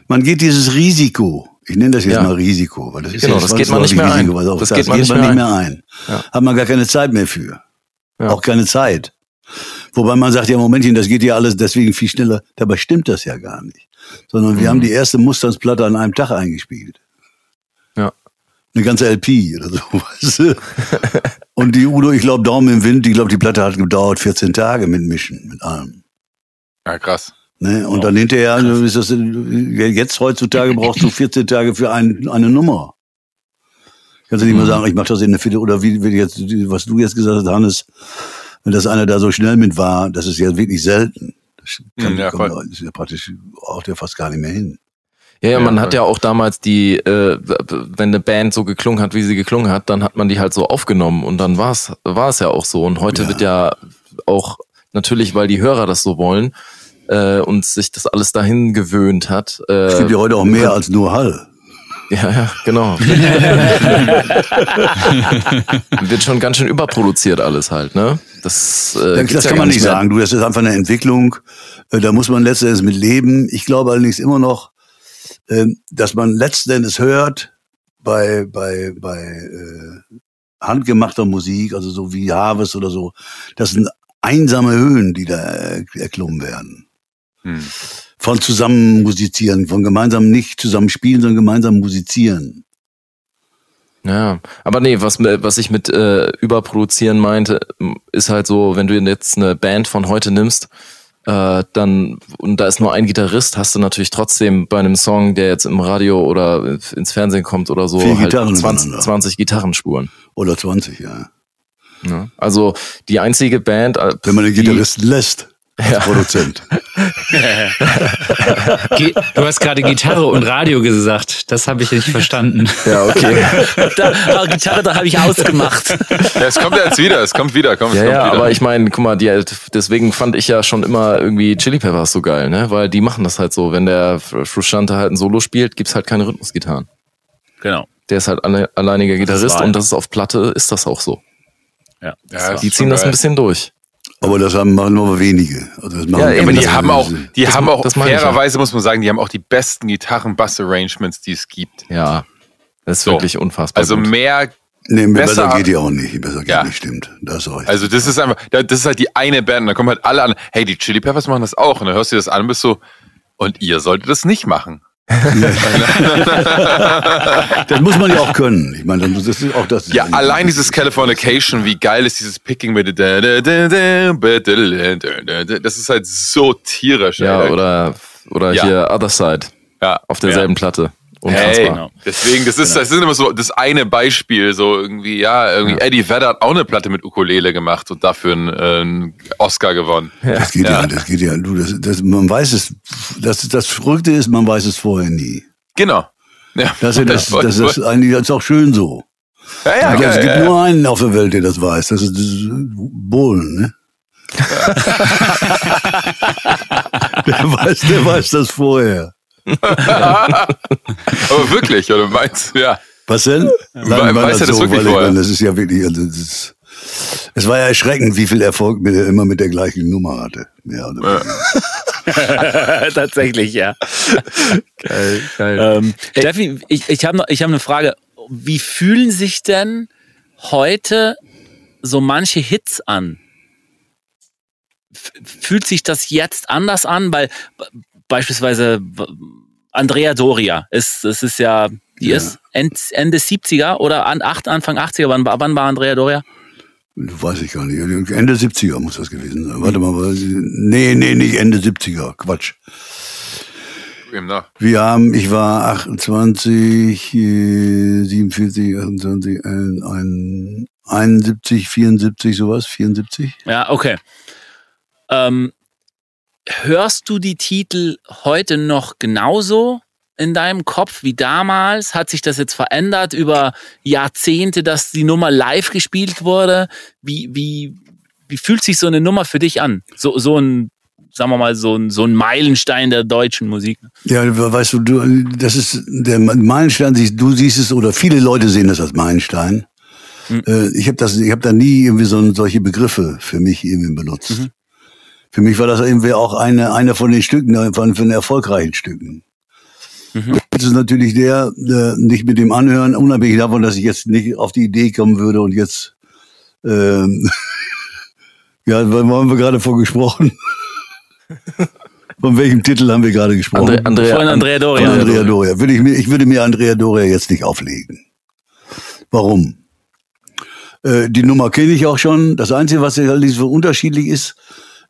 man geht dieses Risiko. Ich nenne das jetzt ja. mal Risiko, weil das ist genau, das geht man nicht mehr Risiko, ein. Das, das geht man, nicht, mehr, mehr ein. Ja. Hat man gar keine Zeit mehr für. Auch keine Zeit. Wobei man sagt, ja, Momentchen, das geht ja alles deswegen viel schneller. Dabei stimmt das ja gar nicht. Sondern wir mhm. haben die erste Mustandsplatte an einem Tag eingespielt. Eine ganze LP oder so, weißt du? Und die Udo, ich glaube, Daumen im Wind, ich glaube, die Platte hat gedauert 14 Tage mit Mischen, mit allem. Ja, krass. Ne? Und oh, dann hinterher, krass. ist das, jetzt heutzutage brauchst du 14 Tage für ein, eine Nummer. Kannst du nicht mhm. mal sagen, ich mache das in eine Viertel, oder wie, wie jetzt, was du jetzt gesagt hast, Hannes, wenn das einer da so schnell mit war, das ist ja wirklich selten. Das, kann, ja, kommt, ist ja praktisch auch der fast gar nicht mehr hin. Ja, ja, man ja, hat ja auch damals die, äh, wenn eine Band so geklungen hat, wie sie geklungen hat, dann hat man die halt so aufgenommen und dann war es war es ja auch so. Und heute ja. wird ja auch natürlich, weil die Hörer das so wollen äh, und sich das alles dahin gewöhnt hat. Äh, es gibt ja heute auch mehr als nur Hall. Ja, ja, genau. Wird schon ganz schön überproduziert alles halt, ne? Das, äh, das, das ja kann man nicht mehr. sagen. Du, das ist einfach eine Entwicklung. Äh, da muss man letztendlich mit leben. Ich glaube allerdings immer noch, dass man letzten Endes hört bei bei bei äh, handgemachter Musik, also so wie Harvest oder so. Das sind einsame Höhen, die da erklommen werden. Hm. Von zusammen musizieren, von gemeinsam nicht zusammen spielen, sondern gemeinsam musizieren. Ja, aber nee, was, was ich mit äh, überproduzieren meinte, ist halt so, wenn du jetzt eine Band von heute nimmst, äh, dann, und da ist nur ein Gitarrist, hast du natürlich trotzdem bei einem Song, der jetzt im Radio oder ins Fernsehen kommt oder so, halt 20, 20 Gitarrenspuren. Oder 20, ja. ja. Also die einzige Band. Äh, wenn man den Gitarristen lässt ja. Produzent. du hast gerade Gitarre und Radio gesagt. Das habe ich nicht verstanden. Ja, okay. da, Gitarre, da habe ich ausgemacht. Ja, es kommt jetzt wieder, es kommt wieder. Komm, es ja, kommt ja wieder. aber ich meine, guck mal, die, deswegen fand ich ja schon immer irgendwie Chili Peppers so geil, ne? Weil die machen das halt so. Wenn der Frusciante halt ein Solo spielt, gibt's halt keine Rhythmusgitarren. Genau. Der ist halt alle, alleiniger Gitarrist das und das ist auf Platte, ist das auch so. Ja, ja die ziehen das ein bisschen durch. Aber das haben machen nur wenige. Also das machen ja, aber die haben auch, die das, haben auch fairerweise muss man sagen, die haben auch die besten Gitarren-Bass-Arrangements, die es gibt. Ja, das ist so. wirklich unfassbar. Also gut. mehr Nee, besser, besser geht ja auch nicht. Besser geht ja. nicht, stimmt. Das ist auch also das ist einfach, das ist halt die eine Band. Und da kommen halt alle an, hey, die Chili Peppers machen das auch. Und dann hörst du das an und bist so, und ihr solltet das nicht machen. Das muss man ja auch können. Ich meine, das ist auch das. Ja, allein dieses Californication, wie geil ist dieses Picking mit Das ist halt so tierisch. Ja, oder, oder ja. hier Other Side. Ja. Auf derselben ja. Platte. Unfassbar. Hey, genau. Deswegen, das ist, genau. das ist immer so das eine Beispiel, so irgendwie, ja, irgendwie ja. Eddie Vedder hat auch eine Platte mit Ukulele gemacht und dafür einen, äh, einen Oscar gewonnen. Ja. Das geht ja. ja, das geht ja, du, das, das, man weiß es, das, das Verrückte ist, man weiß es vorher nie. Genau. Ja, das, das, das, das ist eigentlich das ist auch schön so. Ja, ja, also, es gibt nur einen auf der Welt, der das weiß. Das ist, das ist Bohlen, ne? der, weiß, der weiß das vorher. Aber wirklich, oder meinst du, ja. Was denn? Nein, weiß er das so, wirklich vorher? das ist ja wirklich, also das ist, es war ja erschreckend, wie viel Erfolg er immer mit der gleichen Nummer hatte. Ja, ja. Tatsächlich, ja. geil, geil. Ähm, Steffi, ich, ich habe noch, ich hab eine Frage. Wie fühlen sich denn heute so manche Hits an? Fühlt sich das jetzt anders an? Weil beispielsweise Andrea Doria ist, das ist ja, die ja. ist Ende 70er oder an, Anfang 80er. Wann, wann war Andrea Doria? Weiß ich gar nicht. Ende 70er muss das gewesen sein. Warte mal, nee, nee, nicht Ende 70er. Quatsch. Wir haben, ich war 28, 47, 28, 71, 74, sowas, 74. Ja, okay. Ähm, hörst du die Titel heute noch genauso in deinem Kopf wie damals? Hat sich das jetzt verändert über Jahrzehnte, dass die Nummer live gespielt wurde? Wie, wie, wie fühlt sich so eine Nummer für dich an? So, so ein, sagen wir mal, so ein, so ein Meilenstein der deutschen Musik. Ja, weißt du, du, das ist der Meilenstein, du siehst es oder viele Leute sehen das als Meilenstein. Mhm. Ich habe das, ich habe da nie irgendwie so solche Begriffe für mich irgendwie benutzt. Mhm für mich war das irgendwie auch eine, einer von den Stücken, von, von den erfolgreichen Stücken. Mhm. Das ist natürlich der, der, nicht mit dem Anhören, unabhängig davon, dass ich jetzt nicht auf die Idee kommen würde und jetzt, ähm, ja, wann haben wir gerade vorgesprochen? Von welchem Titel haben wir gerade gesprochen? Andre, Andrea, Von Andrea Doria. Von Andrea Doria. Würde ich, mir, ich würde mir Andrea Doria jetzt nicht auflegen. Warum? Äh, die Nummer kenne ich auch schon. Das Einzige, was so unterschiedlich ist,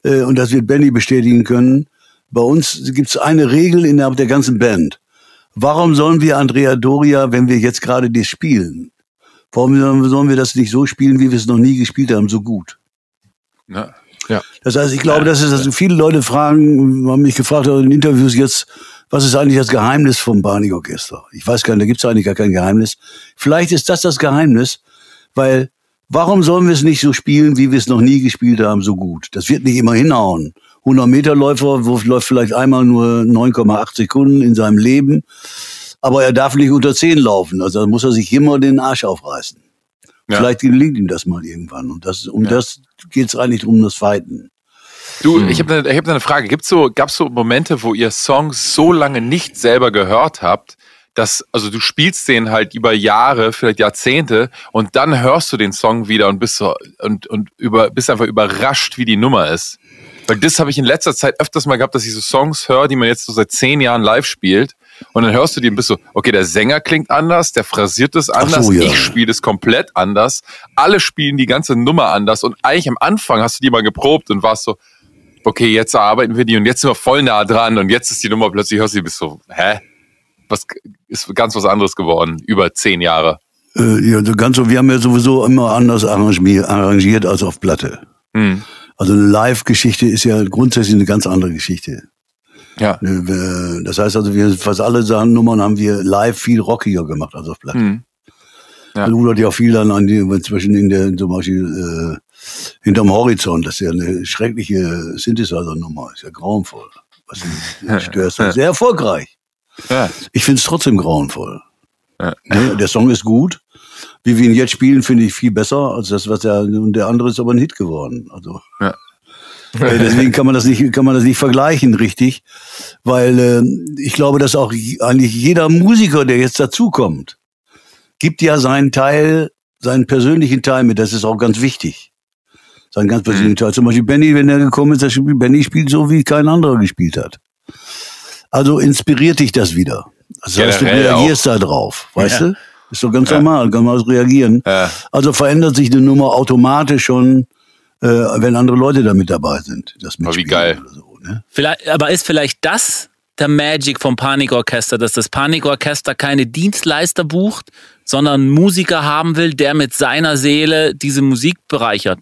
äh, und das wird Benny bestätigen können. Bei uns gibt es eine Regel innerhalb der ganzen Band. Warum sollen wir Andrea Doria, wenn wir jetzt gerade das spielen? Warum sollen wir das nicht so spielen, wie wir es noch nie gespielt haben, so gut? Ja. ja. Das heißt, ich glaube, das ist, also viele Leute fragen, haben mich gefragt in Interviews jetzt, was ist eigentlich das Geheimnis vom Barney Orchester? Ich weiß gar nicht, da gibt es eigentlich gar kein Geheimnis. Vielleicht ist das das Geheimnis, weil Warum sollen wir es nicht so spielen, wie wir es noch nie gespielt haben, so gut? Das wird nicht immer hinhauen. 100 Meter Läufer läuft vielleicht einmal nur 9,8 Sekunden in seinem Leben, aber er darf nicht unter 10 laufen. Also da muss er sich immer den Arsch aufreißen. Ja. Vielleicht gelingt ihm das mal irgendwann. Und das, um ja. das geht's eigentlich um das Fighten. Du, hm. ich habe eine, hab eine Frage. Gibt's so, gab's so Momente, wo ihr Songs so lange nicht selber gehört habt, dass, also du spielst den halt über Jahre, vielleicht Jahrzehnte, und dann hörst du den Song wieder und bist so und, und über, bist einfach überrascht, wie die Nummer ist. Weil das habe ich in letzter Zeit öfters mal gehabt, dass ich so Songs höre, die man jetzt so seit zehn Jahren live spielt. Und dann hörst du die und bist so, okay, der Sänger klingt anders, der phrasiert es anders, so, ja. ich spiele es komplett anders. Alle spielen die ganze Nummer anders. Und eigentlich am Anfang hast du die mal geprobt und warst so, okay, jetzt arbeiten wir die und jetzt sind wir voll nah dran und jetzt ist die Nummer plötzlich, hörst du die, bist so, hä? Was ist ganz was anderes geworden, über zehn Jahre. Äh, ja, ganz so, wir haben ja sowieso immer anders arrangiert als auf Platte. Hm. Also eine Live-Geschichte ist ja grundsätzlich eine ganz andere Geschichte. Ja. Ne, das heißt also, wir fast alle Sachen Nummern haben wir live viel rockiger gemacht als auf Platte. Hm. Ja. Also, hat ja auch viel dann an die, zwischen in der, zum Beispiel, äh, hinterm Horizont, das ist ja eine schreckliche Synthesizer-Nummer, ist ja grauenvoll. Was störst. Sehr erfolgreich. Ja. Ich finde es trotzdem grauenvoll. Ja. Ne, der Song ist gut. Wie wir ihn jetzt spielen, finde ich viel besser als das, was er, und der andere ist aber ein Hit geworden. Also. Ja. Äh, deswegen kann man das nicht, kann man das nicht vergleichen, richtig. Weil äh, ich glaube, dass auch eigentlich jeder Musiker, der jetzt dazukommt, gibt ja seinen Teil, seinen persönlichen Teil mit. Das ist auch ganz wichtig. Seinen ganz persönlichen mhm. Teil. Zum Beispiel Benny, wenn er gekommen ist, der spielt, Benny spielt so, wie kein anderer gespielt hat. Also inspiriert dich das wieder. Das heißt, du reagierst auch. da drauf, weißt ja. du? Ist doch ganz ja. normal, kann man reagieren. Ja. Also verändert sich eine Nummer automatisch schon, äh, wenn andere Leute da mit dabei sind. Das aber wie geil. So, ne? vielleicht, aber ist vielleicht das der Magic vom Panikorchester, dass das Panikorchester keine Dienstleister bucht, sondern einen Musiker haben will, der mit seiner Seele diese Musik bereichert?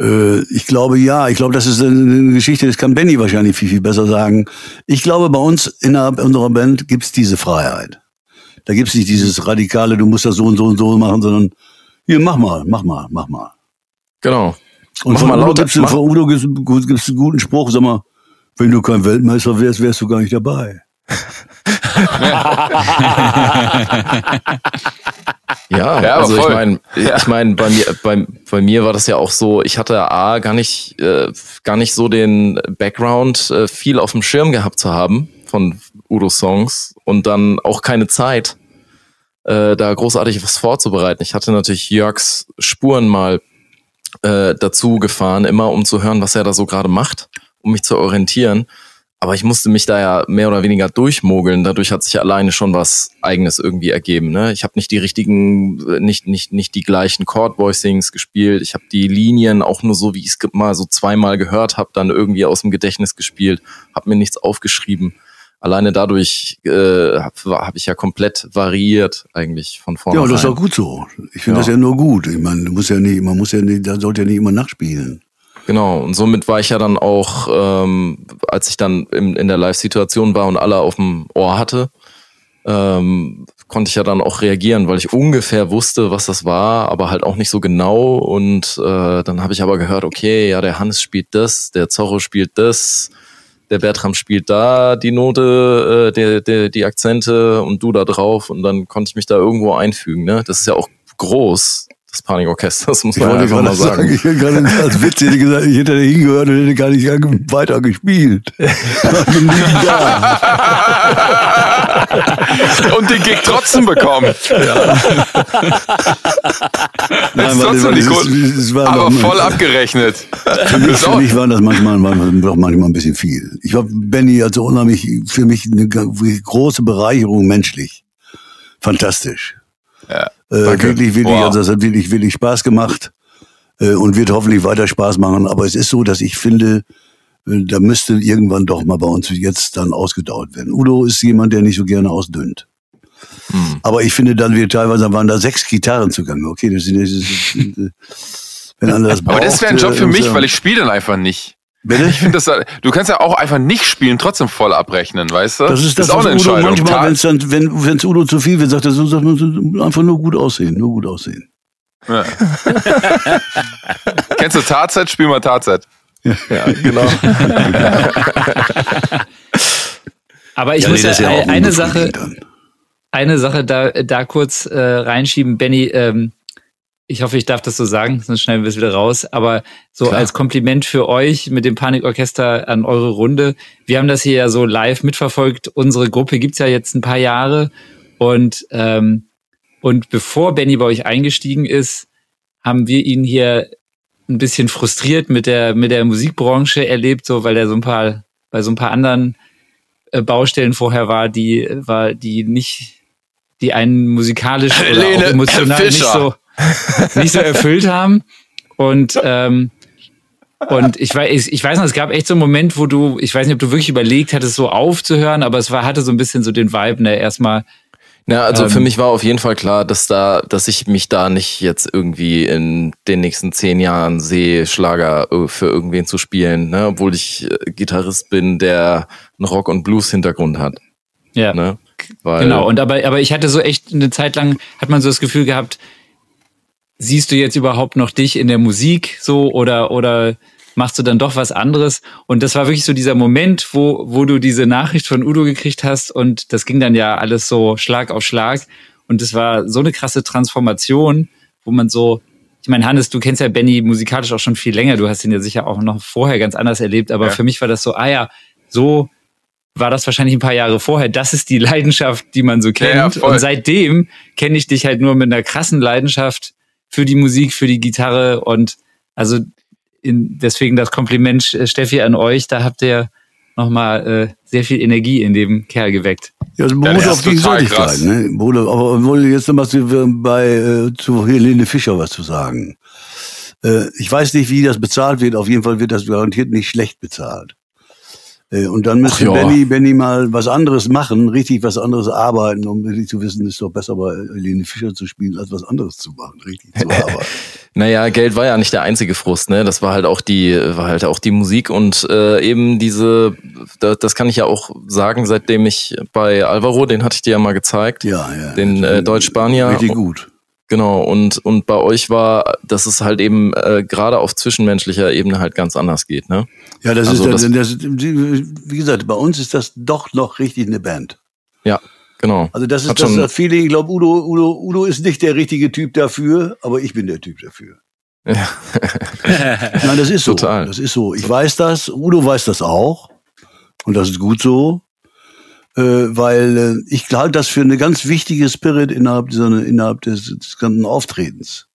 Äh, ich glaube ja, ich glaube, das ist eine Geschichte, das kann Benny wahrscheinlich viel, viel besser sagen. Ich glaube, bei uns innerhalb unserer Band gibt's diese Freiheit. Da gibt's nicht dieses radikale, du musst das so und so und so machen, sondern hier, mach mal, mach mal, mach mal. Genau. Und mach von, Udo gibt's, von Udo gibt's, gibt's einen guten Spruch, sag mal, wenn du kein Weltmeister wärst, wärst du gar nicht dabei. ja, ja, also ich meine, ich meine, bei mir, bei, bei mir war das ja auch so, ich hatte A gar nicht, äh, gar nicht so den Background, äh, viel auf dem Schirm gehabt zu haben von Udo-Songs und dann auch keine Zeit, äh, da großartig was vorzubereiten. Ich hatte natürlich Jörgs Spuren mal äh, dazu gefahren, immer um zu hören, was er da so gerade macht, um mich zu orientieren. Aber ich musste mich da ja mehr oder weniger durchmogeln. Dadurch hat sich alleine schon was Eigenes irgendwie ergeben. Ne? Ich habe nicht die richtigen, nicht nicht nicht die gleichen Chord Voicings gespielt. Ich habe die Linien auch nur so, wie ich es mal so zweimal gehört habe, dann irgendwie aus dem Gedächtnis gespielt. Habe mir nichts aufgeschrieben. Alleine dadurch äh, habe hab ich ja komplett variiert eigentlich von vorne. Ja, das ist auch gut so. Ich finde ja. das ja nur gut. Ich meine, du musst ja nicht, man muss ja nicht, da sollte ja nicht immer nachspielen. Genau, und somit war ich ja dann auch, ähm, als ich dann in, in der Live-Situation war und alle auf dem Ohr hatte, ähm, konnte ich ja dann auch reagieren, weil ich ungefähr wusste, was das war, aber halt auch nicht so genau. Und äh, dann habe ich aber gehört, okay, ja, der Hannes spielt das, der Zorro spielt das, der Bertram spielt da die Note, äh, der, der, die Akzente und du da drauf. Und dann konnte ich mich da irgendwo einfügen. Ne? Das ist ja auch groß des Panikorchesters, muss man einfach mal sagen. sagen. Ich hätte gerade als Witz hätte gesagt, ich hätte da hingehört und hätte gar nicht weiter gespielt. und den Gig trotzdem bekommen. Ja. Nein, ist trotzdem nicht gut. Es, war aber voll mal, abgerechnet. Für mich, für mich war das manchmal, doch manchmal ein bisschen viel. Ich war Benny also unheimlich, für mich eine große Bereicherung menschlich. Fantastisch. Ja, äh, wirklich, wirklich, wow. also das hat wirklich, wirklich Spaß gemacht äh, und wird hoffentlich weiter Spaß machen. Aber es ist so, dass ich finde, äh, da müsste irgendwann doch mal bei uns jetzt dann ausgedauert werden. Udo ist jemand, der nicht so gerne ausdünnt. Hm. Aber ich finde dann, wir teilweise waren da sechs Gitarren zugange. Okay, das ist, das ist, äh, wenn das braucht, Aber das wäre ein Job für mich, weil ich spiele dann einfach nicht. Bitte? Ich finde das, du kannst ja auch einfach nicht spielen, trotzdem voll abrechnen, weißt du? Das ist, das, das ist auch eine Udo Entscheidung. Manchmal, wenn's dann, wenn wenn's Udo zu viel wird, sagt er so, sagt man einfach nur gut aussehen, nur gut aussehen. Ja. Kennst du Tarzet? Spiel mal Tarzet. Ja, ja genau. Aber ich ja, muss nee, ja, eine Sache, eine Sache da, da kurz äh, reinschieben. Benny, ähm, ich hoffe, ich darf das so sagen, sonst schneiden wir es wieder raus. Aber so Klar. als Kompliment für euch mit dem Panikorchester an eure Runde. Wir haben das hier ja so live mitverfolgt. Unsere Gruppe gibt's ja jetzt ein paar Jahre. Und, ähm, und bevor Benny bei euch eingestiegen ist, haben wir ihn hier ein bisschen frustriert mit der, mit der Musikbranche erlebt, so weil er so ein paar, bei so ein paar anderen äh, Baustellen vorher war, die, war, die nicht, die einen musikalisch oder Lene auch emotional nicht so, nicht so erfüllt haben. Und, ähm, und ich weiß, ich weiß noch, es gab echt so einen Moment, wo du, ich weiß nicht, ob du wirklich überlegt hattest, so aufzuhören, aber es war, hatte so ein bisschen so den Vibe, ne, erstmal ja, also ähm, für mich war auf jeden Fall klar, dass da, dass ich mich da nicht jetzt irgendwie in den nächsten zehn Jahren sehe, Schlager äh, für irgendwen zu spielen, ne? obwohl ich äh, Gitarrist bin, der einen Rock- und Blues-Hintergrund hat. Ja. Ne? Weil, genau, und aber, aber ich hatte so echt eine Zeit lang, hat man so das Gefühl gehabt, siehst du jetzt überhaupt noch dich in der Musik so oder, oder machst du dann doch was anderes. Und das war wirklich so dieser Moment, wo, wo du diese Nachricht von Udo gekriegt hast und das ging dann ja alles so Schlag auf Schlag. Und das war so eine krasse Transformation, wo man so, ich meine, Hannes, du kennst ja Benny musikalisch auch schon viel länger. Du hast ihn ja sicher auch noch vorher ganz anders erlebt. Aber ja. für mich war das so, ah ja, so war das wahrscheinlich ein paar Jahre vorher. Das ist die Leidenschaft, die man so kennt. Ja, und seitdem kenne ich dich halt nur mit einer krassen Leidenschaft für die Musik, für die Gitarre und also in, deswegen das Kompliment, Steffi, an euch. Da habt ihr nochmal äh, sehr viel Energie in dem Kerl geweckt. Ja, das beruht ja, auf Gegenseitigkeit. Ne? Bruder, aber wollte jetzt nochmal bei äh, zu Helene Fischer was zu sagen. Äh, ich weiß nicht, wie das bezahlt wird. Auf jeden Fall wird das garantiert nicht schlecht bezahlt. Äh, und dann müsste. Benny, Benny mal was anderes machen, richtig was anderes arbeiten, um wirklich zu wissen, ist doch besser bei Helene Fischer zu spielen, als was anderes zu machen, richtig zu arbeiten. naja, Geld war ja nicht der einzige Frust, ne? Das war halt auch die, war halt auch die Musik und äh, eben diese, das, das kann ich ja auch sagen, seitdem ich bei Alvaro, den hatte ich dir ja mal gezeigt, ja, ja, den äh, Deutsch-Spanier. Richtig gut. Genau, und, und bei euch war, dass es halt eben äh, gerade auf zwischenmenschlicher Ebene halt ganz anders geht, ne? Ja, das also ist, das, das, wie gesagt, bei uns ist das doch noch richtig eine Band. Ja, genau. Also das ist das, das Feeling, ich glaube, Udo, Udo, Udo ist nicht der richtige Typ dafür, aber ich bin der Typ dafür. Ja. Nein, das ist so. Total. Das ist so. Ich weiß das, Udo weiß das auch. Und das ist gut so. Äh, weil äh, ich halte das für eine ganz wichtige Spirit innerhalb, dieser, innerhalb des, des ganzen Auftretens.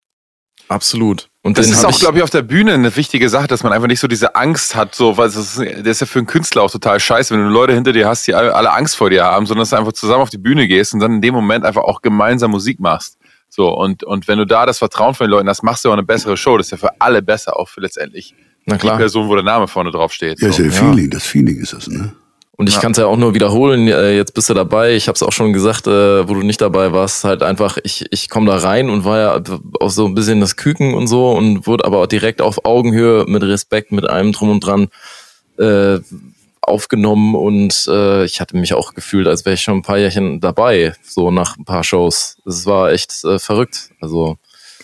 Absolut. Und das ist auch, glaube ich, auf der Bühne eine wichtige Sache, dass man einfach nicht so diese Angst hat, so, weil das ist, das ist ja für einen Künstler auch total scheiße, wenn du Leute hinter dir hast, die alle, alle Angst vor dir haben, sondern dass du einfach zusammen auf die Bühne gehst und dann in dem Moment einfach auch gemeinsam Musik machst. So, und, und wenn du da das Vertrauen von den Leuten hast, machst du auch eine bessere Show. Das ist ja für alle besser, auch für letztendlich Na klar. die Person, wo der Name vorne drauf steht. Ja, so. ist ja Feeling, das Feeling ist das, ne? Und ich ja. kann es ja auch nur wiederholen, äh, jetzt bist du dabei. Ich habe es auch schon gesagt, äh, wo du nicht dabei warst, halt einfach, ich, ich komme da rein und war ja auch so ein bisschen das Küken und so und wurde aber auch direkt auf Augenhöhe mit Respekt, mit allem drum und dran äh, aufgenommen und äh, ich hatte mich auch gefühlt, als wäre ich schon ein paar Jährchen dabei, so nach ein paar Shows. Es war echt äh, verrückt. Also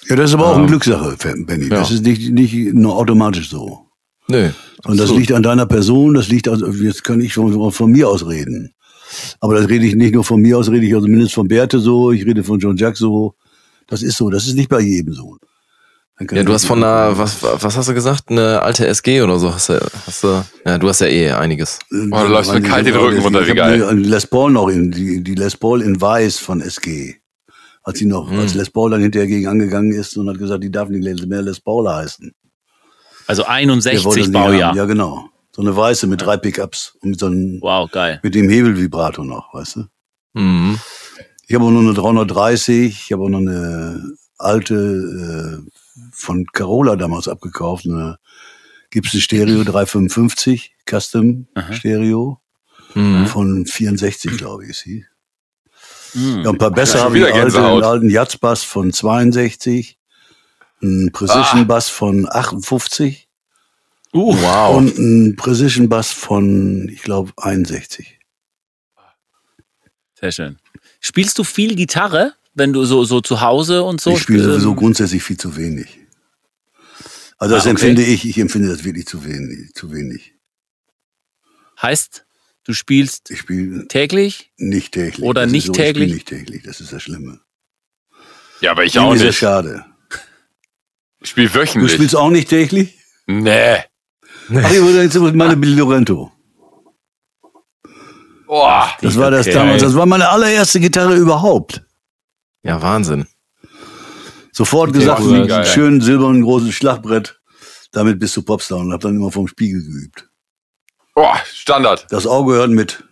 Ja, das ist aber auch eine ähm, Glückssache, Benny. Ja. Das ist nicht, nicht nur automatisch so. Nö. Und das liegt an deiner Person, das liegt, also jetzt kann ich von, von mir aus reden. Aber das rede ich nicht nur von mir aus, rede ich also mindestens von Berthe so, ich rede von John Jack so. Das ist so, das ist nicht bei jedem so. Ja, du hast von einer, was, was hast du gesagt? Eine alte SG oder so hast du, hast du, ja, du hast ja eh einiges. Äh, oh, du läufst mit kalt den Rücken runter, wie geil. Die Les Paul noch in, die, die Les Paul in Weiß von SG. Als sie noch, hm. als Les Paul dann hinterher gegen angegangen ist und hat gesagt, die darf nicht mehr Les Paul heißen. Also 61 Baujahr. Ja, genau. So eine weiße mit drei Pickups und mit so einem, wow, geil. Mit dem Hebelvibrator noch, weißt du? Mhm. Ich habe auch noch eine 330, ich habe auch noch eine alte äh, von Carola damals abgekauft, eine Gibson Stereo 355 Custom Aha. Stereo mhm. von 64, glaube ich, ist sie. Mhm. Ja, ein paar besser habe ich alte, einen alten Jazzbass von 62 ein Precision ah. Bass von 58. Uh, wow. Und ein Precision Bass von, ich glaube, 61. Sehr schön. Spielst du viel Gitarre, wenn du so, so zu Hause und so? Ich spiele sowieso grundsätzlich viel zu wenig. Also das ah, okay. empfinde ich, ich empfinde das wirklich zu wenig, zu wenig. Heißt? Du spielst Ich spiele täglich? nicht täglich. Oder Das nicht ist so, täglich? Ich spiele nicht täglich, das ist das Schlimme. Ja, aber ich Irgendwie auch sehr nicht. schade. Ich spiele Du wöchentlich. spielst auch nicht täglich? Nee. Ach, ich würde jetzt meine Billy Lorento. Boah. Das war das Okay. damals, das war meine allererste Gitarre überhaupt. Ja, Wahnsinn. Sofort gesagt, cool, einen geil. schönen silbernen großen Schlagbrett. Damit bist du Popstar und hab dann immer vom Spiegel geübt. Boah, Standard. Das Auge hört mit.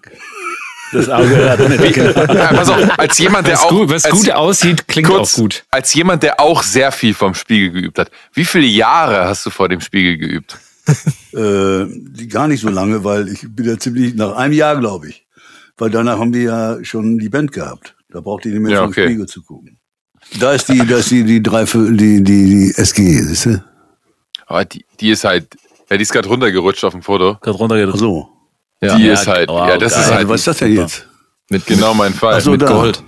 Das Auge hört nicht. Ja, pass auf, als jemand, der Was, auch, gut, was als, gut aussieht, klingt kurz, auch gut. als jemand, der auch sehr viel vom Spiegel geübt hat. Wie viele Jahre hast du vor dem Spiegel geübt? Äh, die- gar nicht so lange, weil ich bin ja ziemlich, nach einem Jahr glaube ich. Weil danach haben wir ja schon die Band gehabt. Da braucht ihr nicht mehr Ja, vom okay. Spiegel zu gucken. Da ist die, da ist die, die drei, die, die, die SG, siehst du? Aber die, die ist halt, ja, die ist gerade runtergerutscht auf dem Foto. Gerade runtergeht. Ach so. Ja, die Ja, ist halt, wow, ja, das geil. ist halt was ist das denn jetzt? mit, genau mein Fall. So, mit da. Gold.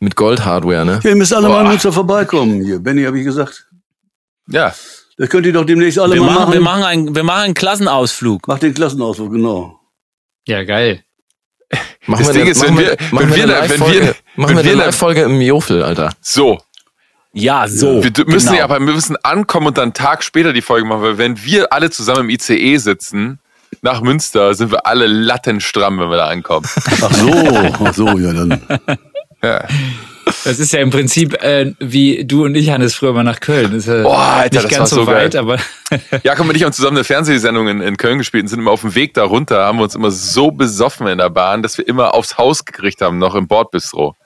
Mit Gold-Hardware, ne? Ja, ihr müsst alle mal Boah. in Münster vorbeikommen hier. Benny, habe ich gesagt. Ja, Das könnt ihr doch demnächst alle Wir mal machen, machen. wir, machen einen, wir machen einen Klassenausflug. Macht den Klassenausflug, genau. Ja, geil. Machen Das wir Ding eine- ist, wenn wir- machen wenn wir eine wenn wir- machen wenn wir eine Live-Folge im Jofel, Alter. so. Ja, so. Wir müssen genau. ja, aber wir müssen ankommen und dann einen Tag später die Folge machen, weil wenn wir alle zusammen im ICE sitzen, nach Münster, sind wir alle lattenstramm, wenn wir da ankommen. Ach so, ach so, ja dann. Ja. Das ist ja im Prinzip äh, wie du und ich, Hannes, früher mal nach Köln. Das ist ja Boah, Alter, nicht das ganz war so so geil. weit, aber Jakob und ich haben zusammen eine Fernsehsendung in, in Köln gespielt und sind immer auf dem Weg da runter, haben wir uns immer so besoffen in der Bahn, dass wir immer aufs Haus gekriegt haben, noch im Bordbistro.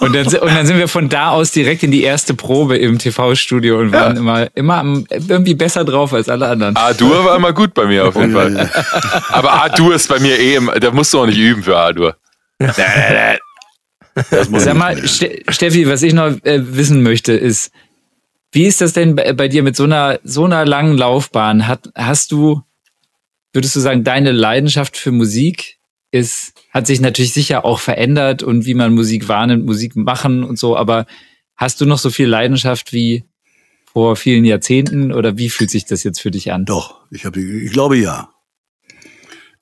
Und dann, und dann sind wir von da aus direkt in die erste Probe im TV-Studio und waren immer, immer am- irgendwie besser drauf als alle anderen. A-Dur war immer gut bei mir auf jeden Fall. Aber A-Dur ist bei mir eh, im, da musst du auch nicht üben für A-Dur. Sag mal, Steffi, was ich noch äh, wissen möchte, ist, wie ist das denn bei, bei dir mit so einer, so einer langen Laufbahn? Hat, hast du, würdest du sagen, deine Leidenschaft für Musik ist, hat sich natürlich sicher auch verändert und wie man Musik wahrnimmt, Musik machen und so, aber hast du noch so viel Leidenschaft wie vor vielen Jahrzehnten oder wie fühlt sich das jetzt für dich an? Doch, ich, hab, die- ich glaube ja.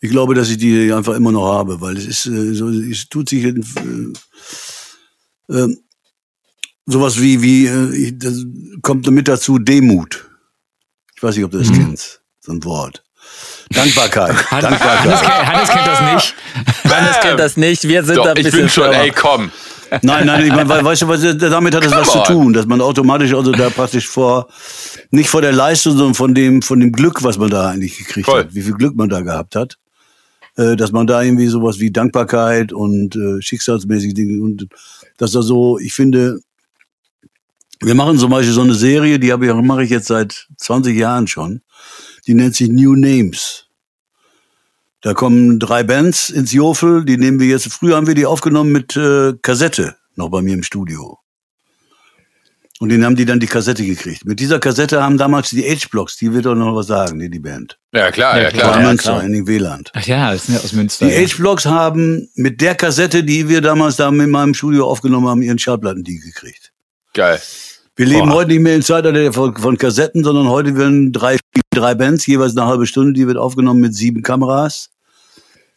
Ich glaube, dass ich die einfach immer noch habe, weil es ist äh, so, es tut sich äh, äh, sowas wie wie äh, das kommt mit dazu Demut. Ich weiß nicht, ob du das Mhm. kennst, so ein Wort. Dankbarkeit. Hannes, Dankbarkeit. kennt- Hannes kennt das nicht. Hannes kennt das nicht. Wir sind da Doch, ein ich bisschen bin schon, ey, komm. Nein, nein, ich meine, we- weißt du, was, damit hat es was zu on. tun, dass man automatisch also da praktisch vor, nicht vor der Leistung, sondern von dem, von dem Glück, was man da eigentlich gekriegt Voll. hat, wie viel Glück man da gehabt hat, äh, dass man da irgendwie sowas wie Dankbarkeit und äh, schicksalsmäßige Dinge und dass da so, ich finde, wir machen zum Beispiel so eine Serie, die habe ich, mache ich jetzt seit 20 Jahren schon, die nennt sich New Names. Da kommen drei Bands ins Jofel, die nehmen wir jetzt. Früher haben wir die aufgenommen mit äh, Kassette, noch bei mir im Studio. Und den haben die dann die Kassette gekriegt. Mit dieser Kassette haben damals die H-Blocks, die wird doch noch was sagen, die, die Band. Ja, klar, ja, klar. Aus ja, Münster, klar. in den Weland. Ach ja, das sind ja aus Münster. Die ja. H-Blocks haben mit der Kassette, die wir damals da in meinem Studio aufgenommen haben, ihren Schallplatten die gekriegt. Geil. Wir leben Boah. heute nicht mehr im Zeitalter von, von Kassetten, sondern heute werden drei, drei Bands, jeweils eine halbe Stunde, die wird aufgenommen mit sieben Kameras.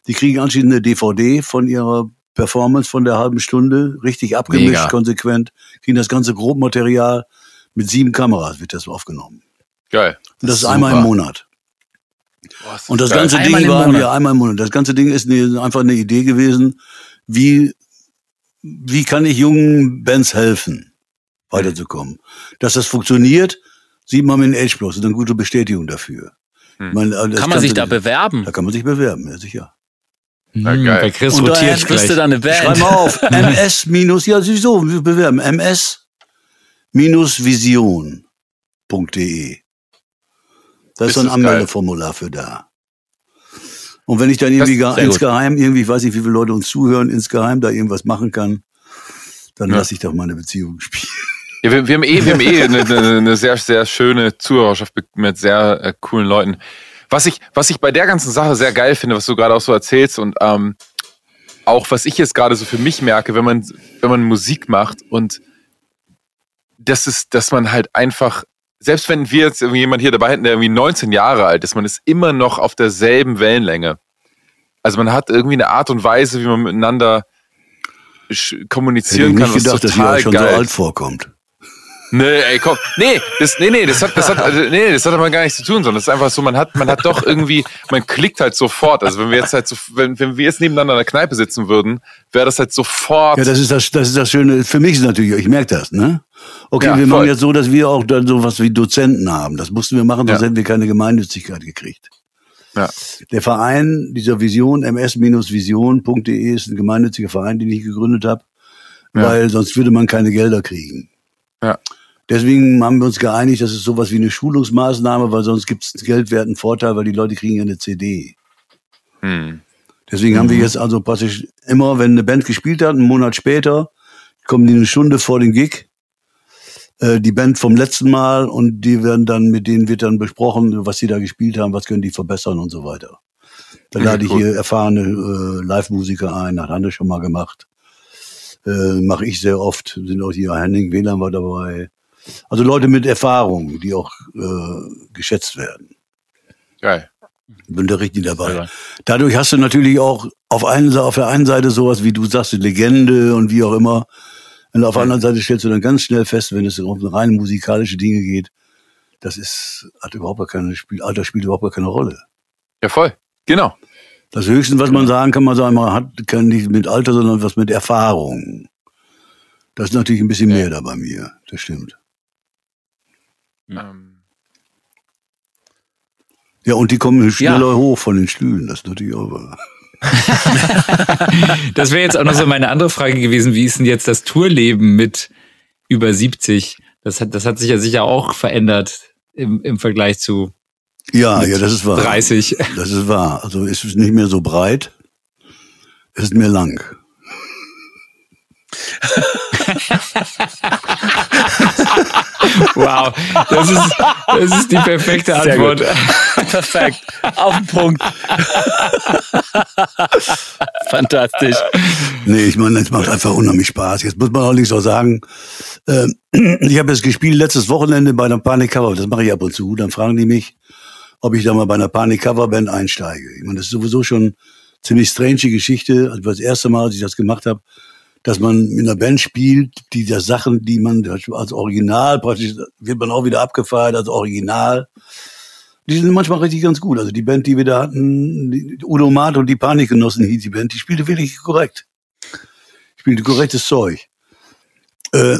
Die kriegen anschließend eine DVD von ihrer Performance von der halben Stunde, richtig abgemischt, Mega. konsequent, kriegen das ganze Grobmaterial mit sieben Kameras wird das aufgenommen. Geil. Und das ist Super. einmal im Monat. Boah, ist Und das geil. ganze Einmal Ding war ja einmal im Monat. Das ganze Ding ist eine, einfach eine Idee gewesen, wie, wie kann ich jungen Bands helfen, weiterzukommen. Dass das funktioniert, sieht man mit den H-Blocks. Das ist eine gute Bestätigung dafür. Hm. Meine, das Kann man sich da bewerben? Da kann man sich bewerben, ja sicher. Na, geil. bei Chris Und da rotiert Bist gleich. du da eine Schreib Band? mal auf. MS minus, ja, sowieso, wir bewerben. MS minus vision.de. Da ist so ein. Anmeldeformular für da. Und wenn ich dann irgendwie gar, insgeheim, irgendwie, ich weiß nicht, wie viele Leute uns zuhören, insgeheim da irgendwas machen kann, dann Ja. lasse ich doch meine Beziehung spielen. Ja, wir, wir haben eh, wir haben eh eine, eine, sehr, sehr schöne Zuhörerschaft mit sehr äh, coolen Leuten. Was ich, was ich bei der ganzen Sache sehr geil finde, was du gerade auch so erzählst und ähm, auch was ich jetzt gerade so für mich merke, wenn man, wenn man Musik macht und das ist, dass man halt einfach selbst wenn wir jetzt irgendwie jemand hier dabei hätten, der irgendwie 19 Jahre alt ist, man ist immer noch auf derselben Wellenlänge. Also man hat irgendwie eine Art und Weise, wie man miteinander kommunizieren Hätte ich kann, nicht gedacht, dass ihr auch schon geil so alt vorkommt. Nee, ey, komm. Nee, das, nee, nee, das hat, das hat, also, nee, das hat aber gar nichts zu tun, sondern es ist einfach so, man hat, man hat doch irgendwie, man klickt halt sofort. Also wenn wir jetzt halt so, wenn, wenn wir jetzt nebeneinander in der Kneipe sitzen würden, wäre das halt sofort. Ja, das ist das, das ist das Schöne. Für mich ist es natürlich, ich merke das, ne? Okay, Ja, wir voll. machen jetzt so, dass wir auch dann sowas wie Dozenten haben. Das mussten wir machen, sonst Ja. hätten wir keine Gemeinnützigkeit gekriegt. Ja. Der Verein dieser Vision, ms-vision.de, ist ein gemeinnütziger Verein, den ich gegründet habe, Ja. weil sonst würde man keine Gelder kriegen. Ja. Deswegen haben wir uns geeinigt, das ist sowas wie eine Schulungsmaßnahme, weil sonst gibt es einen geldwerten Vorteil, weil die Leute kriegen ja eine CD. Hm. Deswegen haben wir jetzt also praktisch immer, wenn eine Band gespielt hat, einen Monat später, kommen die eine Stunde vor den Gig, äh, die Band vom letzten Mal und die werden dann, mit denen wird dann besprochen, was sie da gespielt haben, was können die verbessern und so weiter. Da Ja, lade ich hier erfahrene äh, Live-Musiker ein, hat Hanne schon mal gemacht. Äh, Mache ich sehr oft, sind auch hier Henning WLAN war dabei. Also Leute mit Erfahrung, die auch äh, geschätzt werden. Geil. Bin da richtig dabei. Selber. Dadurch hast du natürlich auch auf, einen, auf der einen Seite sowas, wie du sagst, Legende und wie auch immer. Und auf der anderen Seite stellst du dann ganz schnell fest, wenn es um rein musikalische Dinge geht, das ist, hat überhaupt gar keine Spiel, Alter spielt überhaupt gar keine Rolle. Ja, voll. Genau. Das Höchste, was man sagen kann, man sagen, man hat kann nicht mit Alter, sondern was mit Erfahrung. Das ist natürlich ein bisschen mehr da bei mir. Das stimmt. Ähm, Ja, und die kommen schneller hoch von den Stühlen. Das ist natürlich auch wahr. Das wäre jetzt auch noch so meine andere Frage gewesen. Wie ist denn jetzt das Tourleben mit über 70? Das hat, das hat sich ja sicher auch verändert im, im Vergleich zu Ja, ja, das ist wahr. 30. Das ist wahr. Also es ist nicht mehr so breit, es ist mehr lang. Wow, das ist, das ist die perfekte Sehr Antwort. Perfekt. Auf den Punkt. Fantastisch. Nee, ich meine, es macht einfach unheimlich Spaß. Jetzt muss man auch nicht so sagen, ähm, ich habe jetzt gespielt letztes Wochenende bei einer Panic Cover, das mache ich ab und zu. Dann fragen die mich, ob ich da mal bei einer Panic Cover Band einsteige. Ich meine, das ist sowieso schon ziemlich strange Geschichte. Also das erste Mal, als ich das gemacht habe, dass man mit einer Band spielt, die das Sachen, die man als Original praktisch, wird man auch wieder abgefeiert als Original. Die sind manchmal richtig ganz gut. Also die Band, die wir da hatten, Udo Mat und die Panikgenossen hieß die Band, die spielte wirklich korrekt. Spielte korrektes Zeug. Äh,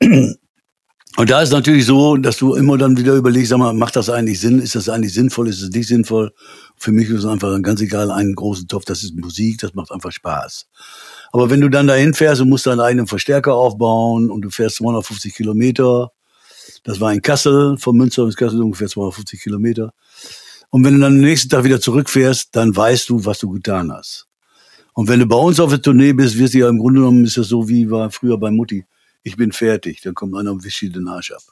und da ist natürlich so, dass du immer dann wieder überlegst, sag mal, macht das eigentlich Sinn? Ist das eigentlich sinnvoll? Ist es nicht sinnvoll? Für mich ist es einfach ganz egal, einen großen Topf, das ist Musik, das macht einfach Spaß. Aber wenn du dann dahin fährst und musst deinen eigenen Verstärker aufbauen und du fährst 250 Kilometer, das war in Kassel, von Münster bis Kassel ungefähr 250 Kilometer. Und wenn du dann am nächsten Tag wieder zurückfährst, dann weißt du, was du getan hast. Und wenn du bei uns auf der Tournee bist, wirst du ja im Grunde genommen, ist das so wie war früher bei Mutti. Ich bin fertig, dann kommt einer und wischt dir den Arsch ab.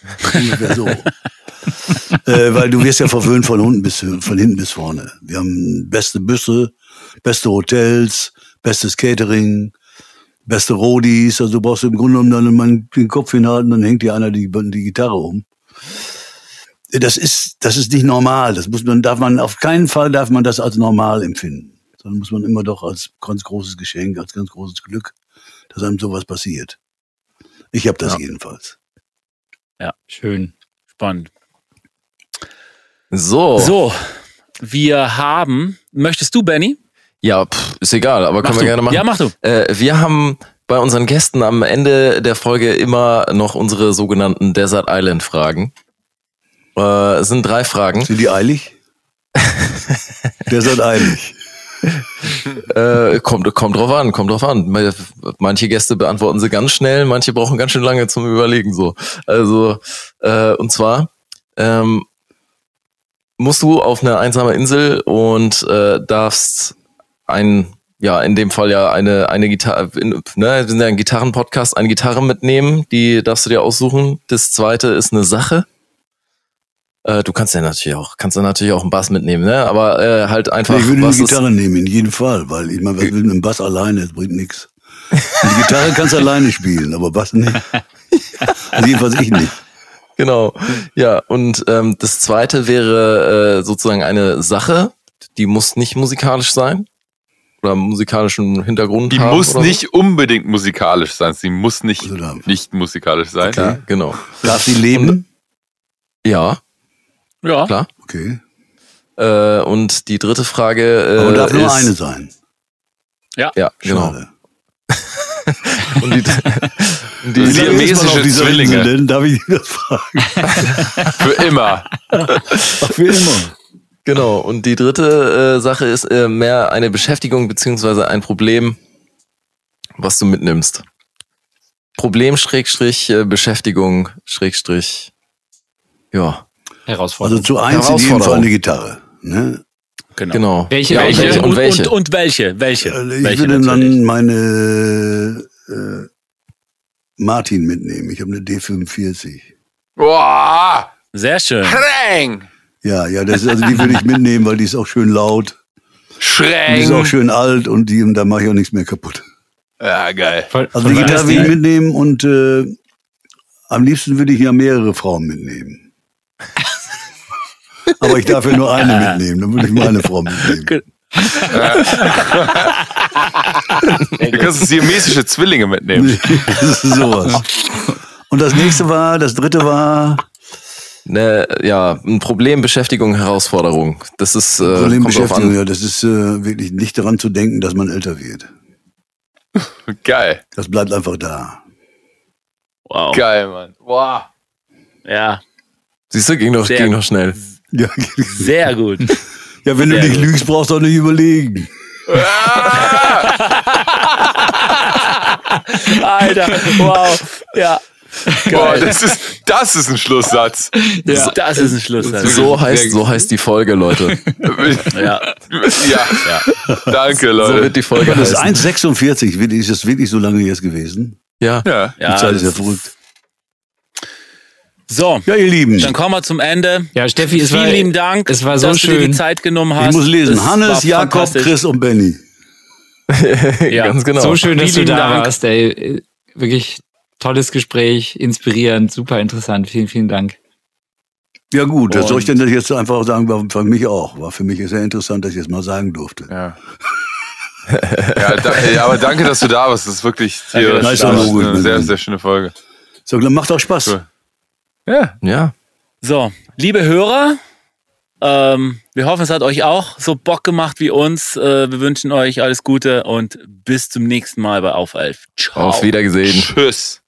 Ungefähr so. äh, weil du wirst ja verwöhnt von unten bis von hinten bis vorne. Wir haben beste Büsse, beste Hotels, bestes Catering, beste Rodis. Also du brauchst im Grunde genommen dann mal den Kopf hinhalten, dann hängt dir einer die, die Gitarre um. Das ist, das ist nicht normal. Das muss man, darf man, auf keinen Fall darf man das als normal empfinden. Sondern muss man immer doch als ganz großes Geschenk, als ganz großes Glück, dass einem sowas passiert. Ich habe das Ja. jedenfalls. Schön. Spannend. So. So, wir haben, möchtest du, Benny? Ja, pff, ist egal, aber können Mach wir du. gerne machen. Ja, mach du. Äh, wir haben bei unseren Gästen am Ende der Folge immer noch unsere sogenannten Desert Island Fragen. Äh, es sind drei Fragen. Sind die eilig? Der seid eilig. Äh, kommt, kommt drauf an, kommt drauf an. Manche Gäste beantworten sie ganz schnell, manche brauchen ganz schön lange zum Überlegen. So, also äh, und zwar ähm, musst du auf eine einsame Insel und äh, darfst ein ja, in dem Fall ja eine, eine Gitarre, ne, wir sind ja ein Gitarrenpodcast, eine Gitarre mitnehmen, die darfst du dir aussuchen. Das zweite ist eine Sache. Äh, du kannst ja natürlich auch, kannst ja natürlich auch einen Bass mitnehmen, ne? Aber äh, halt einfach. ich würde eine Gitarre nehmen, in jedem Fall, weil ich meine, was will mit dem Bass alleine? Das bringt nichts. Die Gitarre kannst du alleine spielen, aber Bass nicht. Also jedenfalls ich nicht. Genau. Ja, und ähm, das zweite wäre äh, sozusagen eine Sache, die muss nicht musikalisch sein oder musikalischen Hintergrund Die haben. muss oder nicht unbedingt musikalisch sein. Sie muss nicht, Also nicht musikalisch sein. So. Ja, genau. Darf sie leben? Ja, Ja. klar. Okay. Äh, und die dritte Frage äh, Aber darf nur ist, eine sein. Ja, genau. Schade. Und die, die, Die siamesische Zwillinge. Denn? Darf ich das fragen? Für immer. Ach, für immer. Genau, und die dritte äh, Sache ist äh, mehr eine Beschäftigung beziehungsweise ein Problem, was du mitnimmst. Problem, Schrägstrich, äh, Beschäftigung, Schrägstrich, ja, Herausforderung. Also zu eins in jedem. Fall eine Gitarre. Ne? Genau. genau. Welche- ja, welche? Und welche? Und, Und welche? Und, und welche? Welche? Äh, Ich welche würde natürlich? dann meine äh, Martin mitnehmen. Ich habe eine D45. Boah! Sehr schön. Schreng! Ja, ja, das, also die würde ich mitnehmen, weil die ist auch schön laut. Die ist auch schön alt und die, und da mache ich auch nichts mehr kaputt. Ja, geil. Also die Gitarre ist will ich mitnehmen und äh, am liebsten würde ich ja mehrere Frauen mitnehmen. Aber ich darf ja nur eine mitnehmen, dann würde ich meine Frau mitnehmen. Du kannst siamesische Zwillinge mitnehmen. das ist sowas. Und das nächste war, das dritte war Ne, ja, ein Problem, Beschäftigung, Herausforderung. Das ist äh, Problembeschäftigung. an. Ja, das ist äh, wirklich nicht daran zu denken, dass man älter wird. Geil. Das bleibt einfach da. Wow. Geil, Mann. Wow. Ja, Siehst du, ging doch, Sehr ging doch schnell. Ja, sehr gut. ja wenn Sehr du nicht gut. lügst, brauchst du auch nicht überlegen. Alter, wow. Ja. Boah, das ist, das ist ein Schlusssatz. Ja. Das ist ein Schlusssatz. So heißt, so heißt die Folge, Leute. Ja. Ja, ja. Danke, So Leute. wird die Folge Das ist heißen. 1,46. wirklich- Ist das wirklich so lange jetzt gewesen? Ja, ja. Die Zeit ist ja verrückt. So, Ja, ihr Lieben. dann kommen wir zum Ende. Ja, Steffi, es Vielen war, lieben Dank, es war so dass du dir schön. die Zeit genommen hast. Ich muss lesen. Das Hannes, Jakob. Chris und Benny. Ja. ganz genau. So schön, dass Vielen du da Dank. warst, ey. Wirklich tolles Gespräch, inspirierend, super interessant. Vielen, vielen Dank. Ja gut, das soll ich denn das jetzt einfach sagen, war für mich auch. War für mich sehr interessant, dass ich das mal sagen durfte. Ja. Ja, da, ja, aber danke, dass du da warst. Das ist wirklich Danke, hier dass du da warst. eine sehr, sehr schöne Folge. So, macht auch Spaß. Cool. Ja. Ja, So, liebe Hörer, ähm, wir hoffen, es hat euch auch so Bock gemacht wie uns. Äh, wir wünschen euch alles Gute und bis zum nächsten Mal bei Auf Elf. Ciao. auf Wiedergesehen. Tschüss.